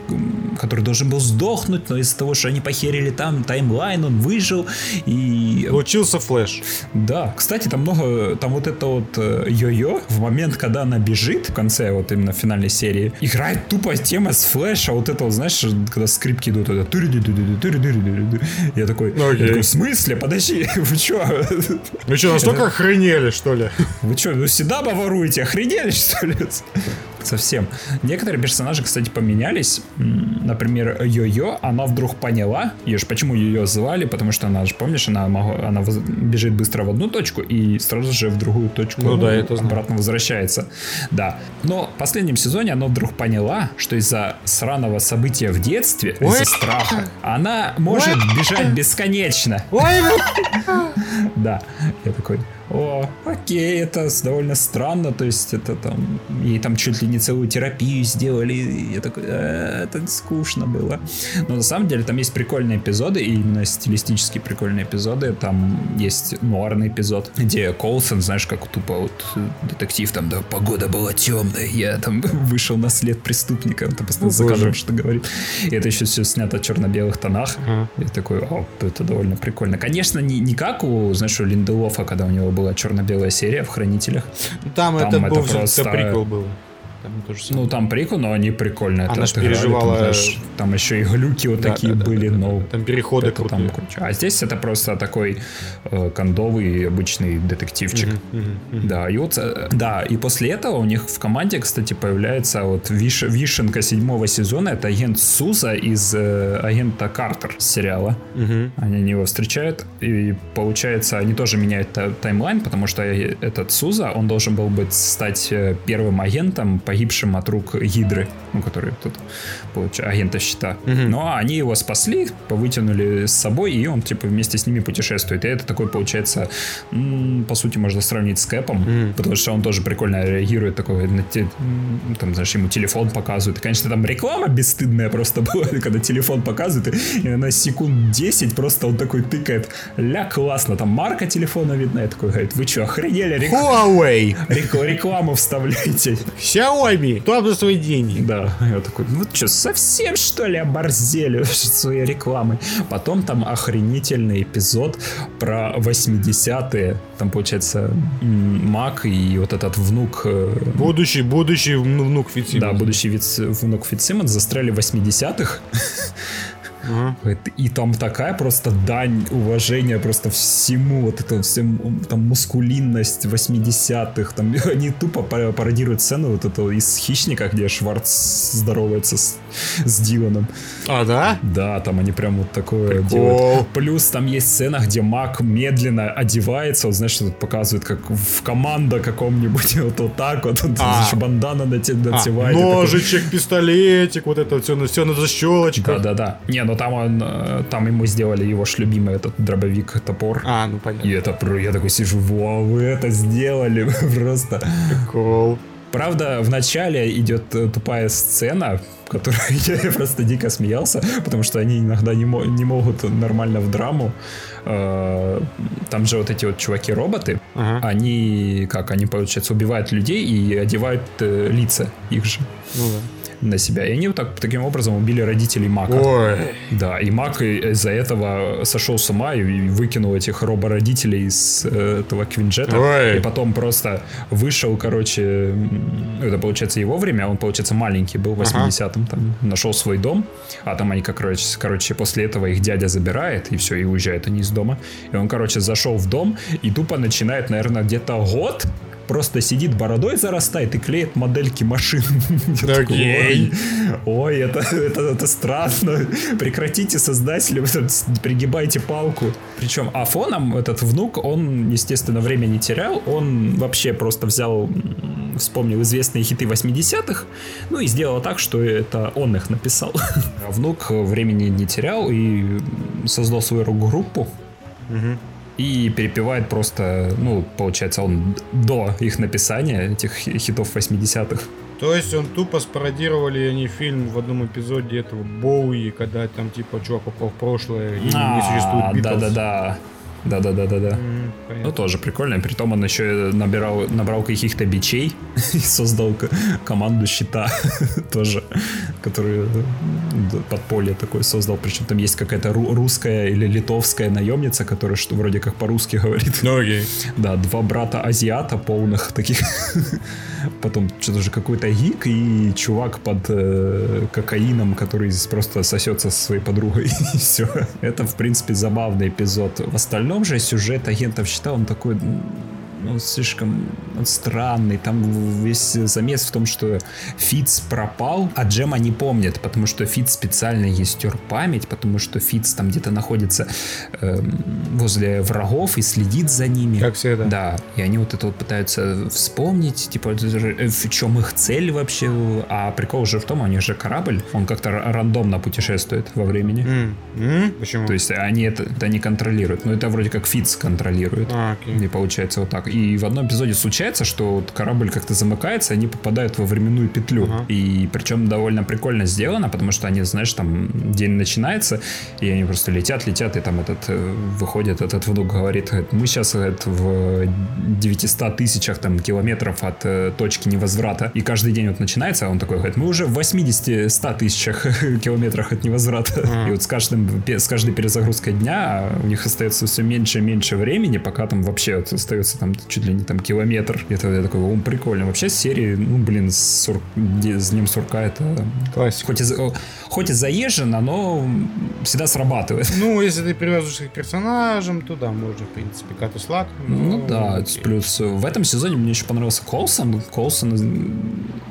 который должен был сдохнуть, но из-за того, что они похерили там таймлайн, он выжил и... Получился флэш. Да, кстати, там много, там вот это вот э, йо-йо, в момент, когда она бежит, в конце вот именно финальной серии, играет тупо тема с флеша, вот это вот, знаешь, когда скрипки идут, это я такой, окей. я такой, в смысле, подожди, [LAUGHS] вы чё? Вы что, настолько охренели, что ли? Вы что, ну всегда воруете? Охренели, что ли? Совсем. Некоторые персонажи, кстати, поменялись. Например, Йо-Йо, она вдруг поняла, ее ж почему ее звали, потому что она же, помнишь, она, она бежит быстро в одну точку и сразу же в другую точку Ну да, это знаю. обратно возвращается. Да. Но в последнем сезоне она вдруг поняла, что из-за сраного события в детстве, из-за страха, она может бежать бесконечно. [LAUGHS] Да. Я такой, о, окей, это довольно странно, то есть это там, ей там чуть ли не целую терапию сделали, и я такой, «Э, это скучно было. Но на самом деле там есть прикольные эпизоды, и именно стилистически прикольные эпизоды, там есть нуарный эпизод, где Колсон, знаешь, как тупо вот э, детектив там, да, погода была темная, я там [LAUGHS] вышел на след преступника, он там постоянно за кадром что говорит, и это еще все снято в черно-белых тонах, Ага. я такой, о, это довольно прикольно. Конечно, не, не как у, знаешь, у Линделофа, когда у него была черно-белая серия в «Хранителях». Там, Там это это был просто- это приквел был. Там тоже самое. Ну, там прикол, но они прикольные. Она это ж отыграли, переживала- Там, знаешь, там еще и глюки вот Да, такие да, были, да, но... Там переходы это там крутые. круче. А здесь это просто такой э, кондовый обычный детективчик. Мгм, мгм. Да, и вот, э, да, и после этого у них в команде, кстати, появляется вот виш- вишенка седьмого сезона, это агент Суза из э, агента Картер сериала. Мгм. Они его встречают, и получается, они тоже меняют та- таймлайн, потому что этот Суза, он должен был быть стать э, первым агентом, погибшим от рук Гидры, ну, который тут, получается, агента щита. Но они его спасли, повытянули с собой, и он, типа, вместе с ними путешествует. И это такой, получается, по сути, можно сравнить с Кэпом, потому что он тоже прикольно реагирует, такой, на те- там, знаешь, ему телефон показывают. И, конечно, там реклама бесстыдная просто была, [LAUGHS] когда телефон показывает, и на секунд 10 просто он такой тыкает, ля, классно, там марка телефона видна, я такой, говорит, вы что, охренели, Рек- Huawei, [LAUGHS] рек- рекламу вставляете? Xiaomi, топ за свои деньги. Да, я такой, ну что, совсем что ли оборзели [LAUGHS] своей рекламой? Потом там охренительный эпизод про 80-е. Там, получается, Мак и вот этот внук э, Будущий, будущий вну- внук Фитсима. Да, будущий виц- внук Фитсимон застряли в 80-х. [LAUGHS] Это- И там такая просто дань уважения просто всему, вот это всем, там мускулинность 80-х, там [LAUGHS] они тупо пародируют сцену вот этого из «Хищника», где Шварц здоровается с, с Диланом. А, да? Да, там они прям вот такое Прикол. делают. Плюс там есть сцена, где Мак медленно одевается, вот знаешь, тут показывает, как в команда каком-нибудь, [LAUGHS] вот, вот так вот, он А. бандана нате- А, и такой, ножичек, пистолетик, вот это все, все на защелочках. Да-да-да. Не, ну там он, э, там ему сделали его ж любимый этот дробовик топор. А, ну понятно. И это, про- я такой сижу, вау, вы это сделали [LAUGHS] просто. Прикол. Правда, в начале идет э, тупая сцена, в которой [LAUGHS] я просто дико смеялся, потому что они иногда не, мо- не могут нормально в драму. Э, Там же вот эти вот чуваки-роботы, Ага. они, как, они, получается, убивают людей и одевают лица их же Ну да. На себя. И они вот так, таким образом убили родителей Мака. Ой. Да, и Мак из-за этого сошел с ума и выкинул этих робородителей из э, этого Квинджета. Ой. И потом просто вышел, короче, это получается его время, он, получается, маленький был, в 80-м, там, нашел свой дом, а там они, как, короче, короче, после этого их дядя забирает, и все, и уезжают они из дома. И он, короче, зашел в дом и тупо начинает, наверное, где-то год просто сидит бородой зарастает и клеит модельки машин. [LAUGHS] Окей. Ой, это, это, это странно. Прекратите, создатели, пригибайте палку. Причем, а фоном этот внук, он, естественно, время не терял. Он вообще просто взял вспомнил известные хиты 80-х, ну и сделал так, что это он их написал. [LAUGHS] А внук времени не терял и создал свою рок-группу. И перепевает просто, ну, получается, он до их написания, этих хитов 80-х. То есть он тупо спародировали они фильм в одном эпизоде этого Боуи, когда там типа чувак попал в прошлое и А, не существует Битлз. Да-да-да. Да-да-да-да-да. Ну, тоже прикольно. Притом он еще набирал, набрал каких-то бичей [LAUGHS] и создал команду щита [LAUGHS] тоже, который э, подполье такое создал. Причем там есть какая-то ру- русская или литовская наемница, которая что вроде как по-русски говорит. Ну окей. [LAUGHS] Да, два брата азиата полных таких. [LAUGHS] Потом что-то же какой-то гик и чувак под э, кокаином, который просто сосется со своей подругой. [LAUGHS] И все. Это, в принципе, забавный эпизод. В остальном же сюжет агентов щита, он такой ну, слишком он странный. Там весь замес в том, что Фиц пропал, а Джема не помнит, потому что Фиц специально ей стер память, потому что Фиц там где-то находится эм, возле врагов и следит за ними. Как всегда. Да, и они вот это вот пытаются вспомнить, типа, э, в чем их цель вообще. А прикол уже в том, у них же корабль, он как-то ра- рандомно путешествует во времени. М, м, Почему? То есть они это, это не контролируют. Но это вроде как Фиц контролирует. А, окей. И получается вот так. И в одном эпизоде случается, что вот корабль как-то замыкается, они попадают во временную петлю. Ага. И причем довольно прикольно сделано, потому что они, знаешь, там день начинается, и они просто летят, летят, и там этот э, выходит этот внук говорит, мы сейчас говорит, в 900 тысячах там километров от э, точки невозврата. И каждый день вот начинается, а он такой говорит, мы уже в 80-100 тысячах [LAUGHS] километрах от невозврата. Ага. И вот с, каждым, с каждой перезагрузкой дня у них остается все меньше и меньше времени, пока там вообще вот остается там чуть ли не там километр. Это я такой, о, прикольно. Вообще серии, ну, блин, с, сур- с Днем Сурка это... Классика. Хоть и, хоть и заезжено, но всегда срабатывает. Ну, если ты привязываешься к персонажам, то да, можно, в принципе, Катус Лак. Ну да, плюс в этом сезоне мне еще понравился Колсон. Колсон,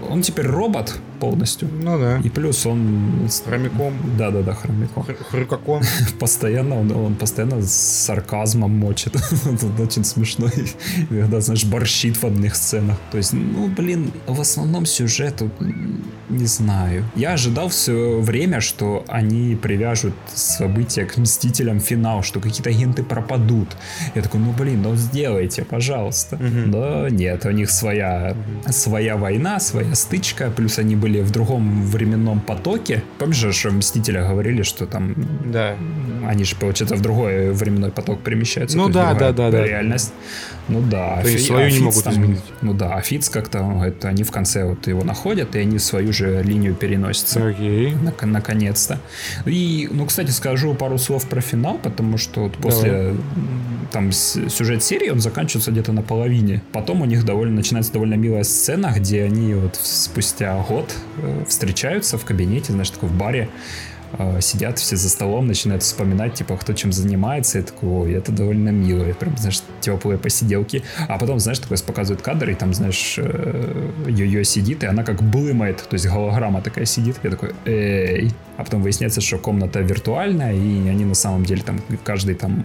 он теперь робот полностью. Ну да. И плюс он... Хромяком. Да-да-да, хромяком. Хр- Хрюкаком. [LAUGHS] Постоянно, он, он постоянно с сарказмом мочит. [LAUGHS] Это очень смешно. И Иногда, знаешь, борщит в одних сценах. То есть, ну, блин, в основном сюжет, вот, не знаю. Я ожидал все время, что они привяжут события к Мстителям финал, что какие-то агенты пропадут. Я такой, ну, блин, ну, сделайте, пожалуйста. Мгм. Да, нет, у них своя, своя война, своя стычка, плюс они были в другом временном потоке. Помнишь, что Мстители говорили, что там Да. они же, получается, в другой временной поток перемещаются. Ну да, да, да, да. Реальность. Ну да. То есть Фи- свою не Фиц могут изменить. Ну да, а Фиц как-то, это они в конце вот его находят, и они свою же линию переносятся. Окей. Нак- наконец-то. И, ну, кстати, скажу пару слов про финал, потому что вот после м, там сюжет серии он заканчивается где-то на половине. Потом у них довольно начинается довольно милая сцена, где они вот спустя год э, встречаются в кабинете, знаешь, такой в баре сидят все за столом, начинают вспоминать, типа, кто чем занимается, и такой, ой, это довольно мило, и прям, знаешь, теплые посиделки. А потом, знаешь, такой показывают кадр, и там, знаешь, э, ее сидит, и она как блымает, то есть голограмма такая сидит, я такой, эй. А потом выясняется, что комната виртуальная, и они на самом деле там, каждый там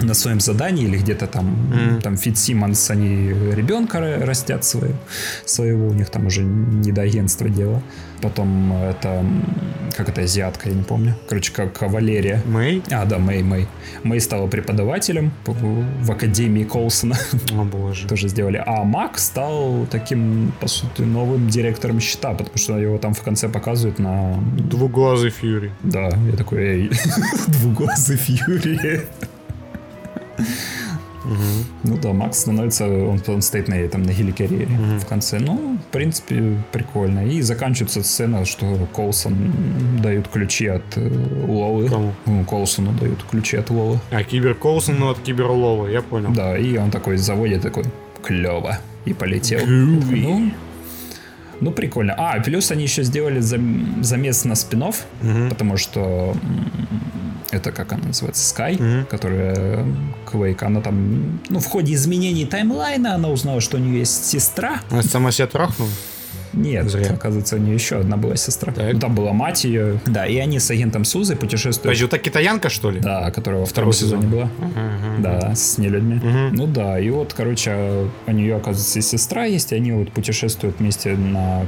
на своем задании или где-то там, Мгм. там Фит Симмонс, они ребенка ра- растят свое, своего, у них там уже не до агентства дело. Потом это, как это, азиатка, я не помню. Короче, как Валерия. Мэй? А, да, Мэй Мэй. Мэй стала преподавателем в Академии Колсона. О боже. Тоже сделали. А Мак стал таким, по сути, новым директором счета, потому что его там в конце показывают на... Двуглазый Фьюри. Да, я такой, эй, [LAUGHS] двуглазый Фьюри. Ну да, Макс становится, он, он стоит на этом, на геликарьере в конце. Ну, в принципе, прикольно. И заканчивается сцена, что Колсон дают ключи от э, Лолы. Кому? Ну, Колсону дают ключи от Лолы. А Кибер Колсон, ну, от Кибер Лова, я понял. Да, и он такой заводит такой, клево, и полетел. Ну, ну, прикольно. А, плюс они еще сделали зам- замес на спинов, потому что это как она называется, Sky, Мгм. которая Quake, она там, ну, в ходе изменений таймлайна она узнала, что у нее есть сестра. Она сама себя трахнула? Нет, Зря. оказывается, у нее еще одна была сестра. Так. Ну, там была мать ее. Да, и они с агентом Сузой путешествуют. Подожди, вот та китаянка, что ли? Да, которая во втором сезоне сезон. была. Мгм. Да, с нелюдьми. Мгм. Ну да, и вот, короче, у нее, оказывается, и сестра есть, и они вот путешествуют вместе на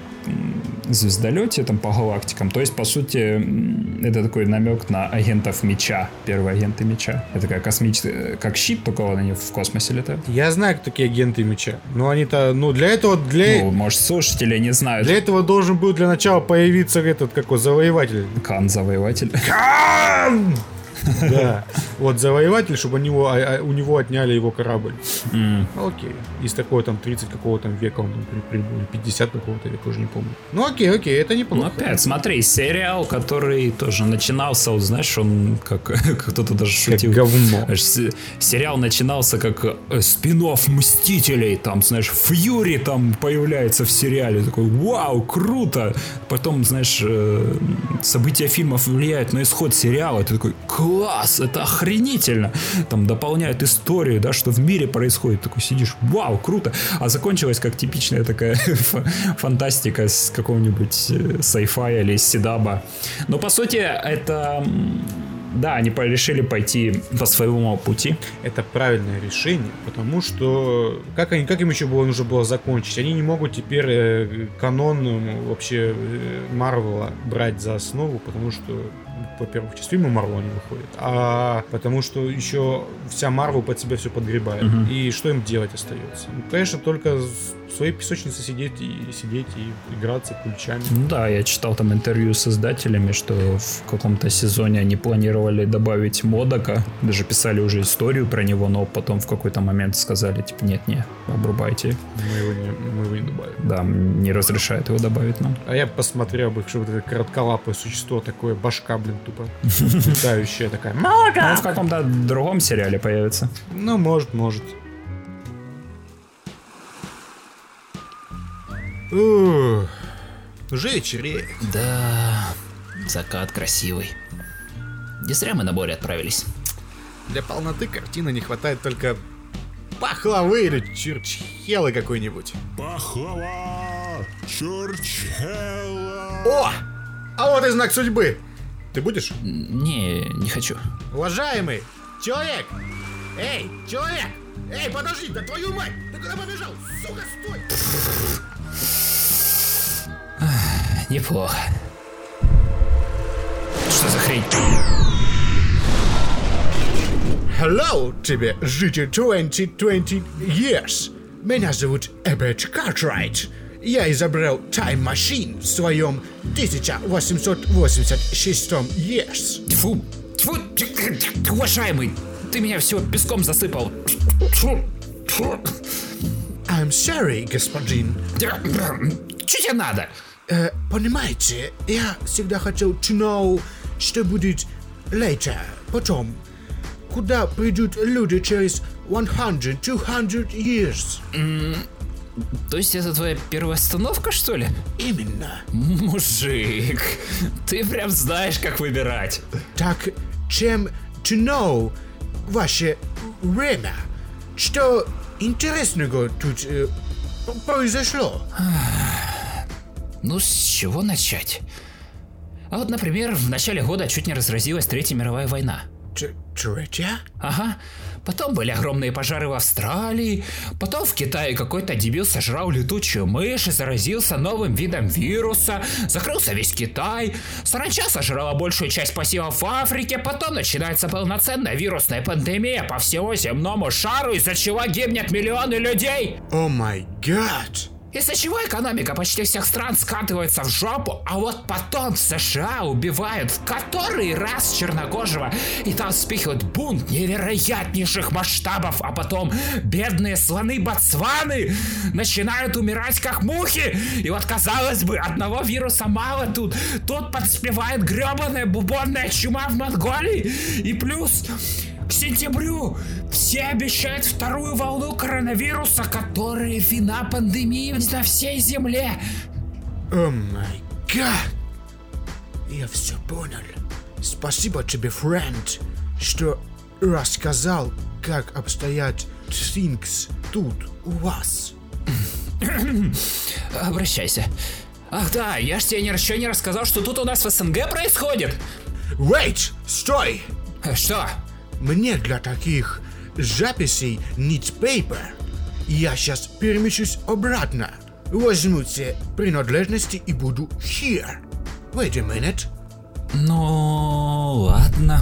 звездолете там по галактикам. То есть, по сути, это такой намек на агентов Меча, первые агенты Меча. Это такая космическая, как щит, только вот они в космосе летают. Я знаю, кто такие агенты меча. Но они-то, ну, для этого, для, Ну, может, слушатели не знают. для этого должен был для начала появиться этот, какой, завоеватель. Кан Завоеватель. Кан! Да. Вот завоеватель, чтобы они его, а- а у него отняли его корабль. Ну, Окей. Из такого там 30 какого там века он там при- прибыл, или 50 какого-то века, уже не помню. Ну окей, окей, это Ну, неплохо. опять, смотри, сериал, который тоже начинался, вот знаешь, он как [LAUGHS] кто-то даже Как шутил. говно. Знаешь, с- сериал начинался как э, спин-офф Мстителей, там, знаешь, Фьюри там появляется в сериале, такой, вау, круто! Потом, знаешь, э, события фильмов влияют на исход сериала, ты такой, класс, это охренительно! Там дополняют историю, да, что в мире происходит, такой сидишь, вау, круто! А закончилась как типичная такая [LAUGHS] фа- фантастика с какого-нибудь э, sci-fi или из Сидаба. Но, по сути, это... Да, они решили пойти по своему пути. Это правильное решение, потому что как, они, как им еще было нужно было закончить? Они не могут теперь э, канон э, вообще э, Марвела брать за основу, потому что, ну, во-первых, сейчас фильмы Марвела не выходят, а потому что еще вся Марвел под себя все подгребает. Мгм. И что им делать остается? Ну, конечно, только в своей песочнице сидеть и сидеть и играться ключами. Ну да, я читал там интервью с издателями, что в каком-то сезоне они планировали добавить Модока, даже писали уже историю про него, но потом в какой-то момент сказали, типа, нет-не, обрубайте. Мы его не, мы его не добавим. Да, не разрешает его добавить нам. А я посмотрел бы, что вот это коротколапое существо такое, башка, блин, тупо летающая такая. Ну, он в каком-то другом сериале появится. Ну, может, может. Уже вечереет. Да, закат красивый. Не зря мы на море отправились. Для полноты картины не хватает только пахлавы или черчхелы какой-нибудь. Пахлава! Чурчхелла! О! А вот и знак судьбы. Ты будешь? Не, не хочу. Уважаемый человек! Эй, человек! Эй, подожди, да твою мать! Ты куда побежал? Сука, стой! Неплохо. Что за хрень? Hello тебе, житель 2020 years. Меня зовут Эберт Картрайт. Я изобрел Time Machine в своем 1886 years. Тьфу, тьфу, ть- ть- уважаемый, ты меня все песком засыпал. I'm sorry, господин. Что тебе надо? Э, понимаете, я всегда хотел to know, что будет later, потом. Куда придут люди через 100, 200 years. То есть это твоя первая остановка, что ли? Именно. Мужик, ты прям знаешь, как выбирать. Так, чем to know ваше время? Что интересного тут э, произошло? Ну, с чего начать? А вот, например, в начале года чуть не разразилась Третья мировая война. Т- Третья? Ага. Потом были огромные пожары в Австралии. Потом в Китае какой-то дебил сожрал летучую мышь и заразился новым видом вируса. Закрылся весь Китай. Саранча сожрала большую часть посевов в Африке. Потом начинается полноценная вирусная пандемия по всему земному шару, из-за чего гибнет миллионы людей. О май гад! Из-за чего экономика почти всех стран скатывается в жопу, а вот потом в США убивают в который раз чернокожего, и там вспихивают бунт невероятнейших масштабов, а потом бедные слоны Ботсваны начинают умирать как мухи. И вот казалось бы, одного вируса мало тут. Тут подспевает гребаная бубонная чума в Монголии. И плюс к сентябрю все обещают вторую волну коронавируса, которая вина пандемии на всей земле. О май гад! Я все понял. Спасибо тебе, френд, что рассказал, как обстоят things тут у вас. [COUGHS] Обращайся. Ах да, я ж тебе еще не рассказал, что тут у нас в СНГ происходит. Wait! Стой! Что? Мне для таких записей need paper. Я сейчас перемещусь обратно. Возьму те принадлежности и буду here. Wait a minute. Ну, ладно.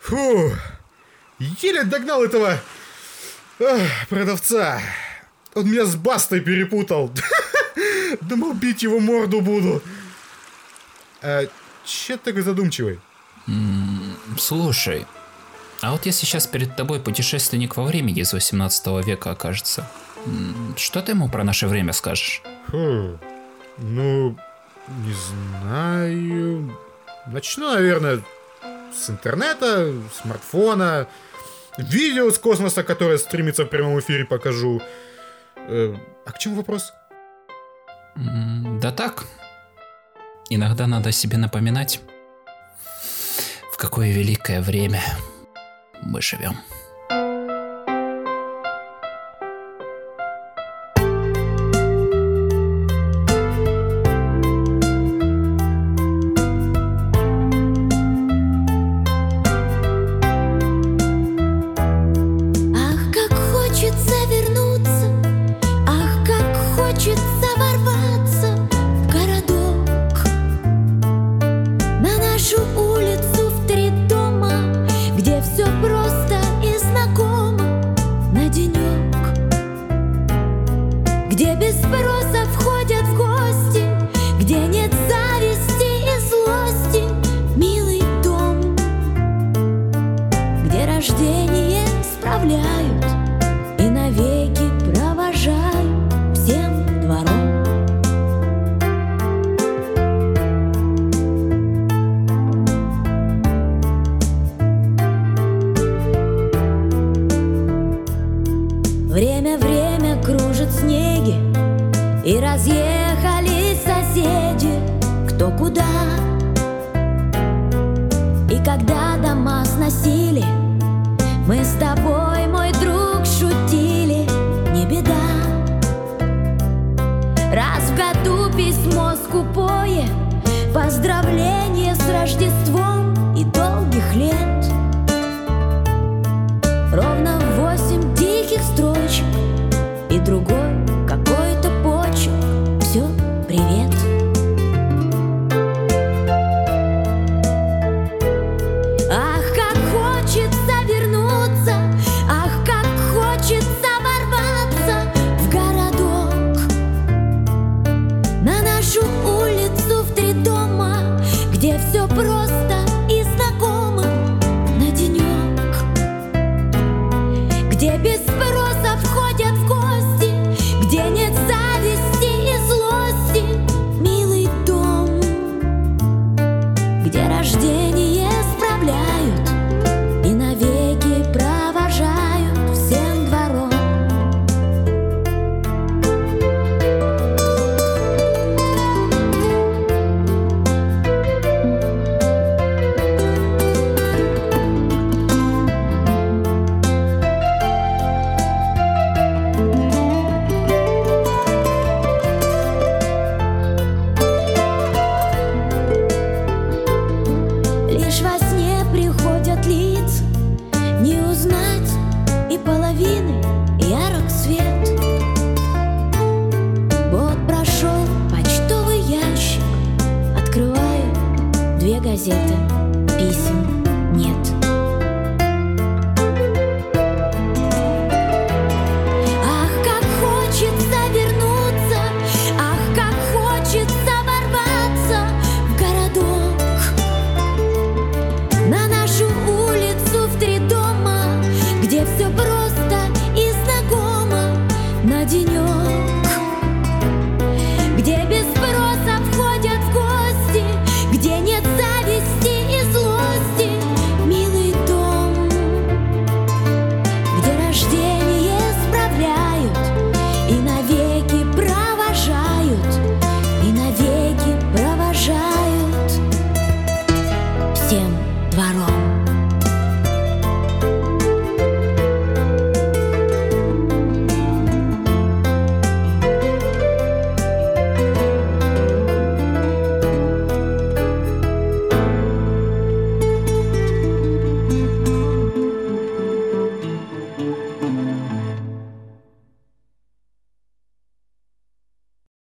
Фу, [LAUGHS] еле догнал этого продавца. Он меня с Бастой перепутал. [LAUGHS] Думал, бить его морду буду. А, че ты такой задумчивый? Слушай, а вот если сейчас перед тобой путешественник во времени из 18 века окажется, что ты ему про наше время скажешь? Фу, ну, не знаю. Начну, наверное, с интернета, смартфона, видео с космоса, которое стремится в прямом эфире, покажу. Э, а к чему вопрос? Да так. Иногда надо себе напоминать, в какое великое время мы живем.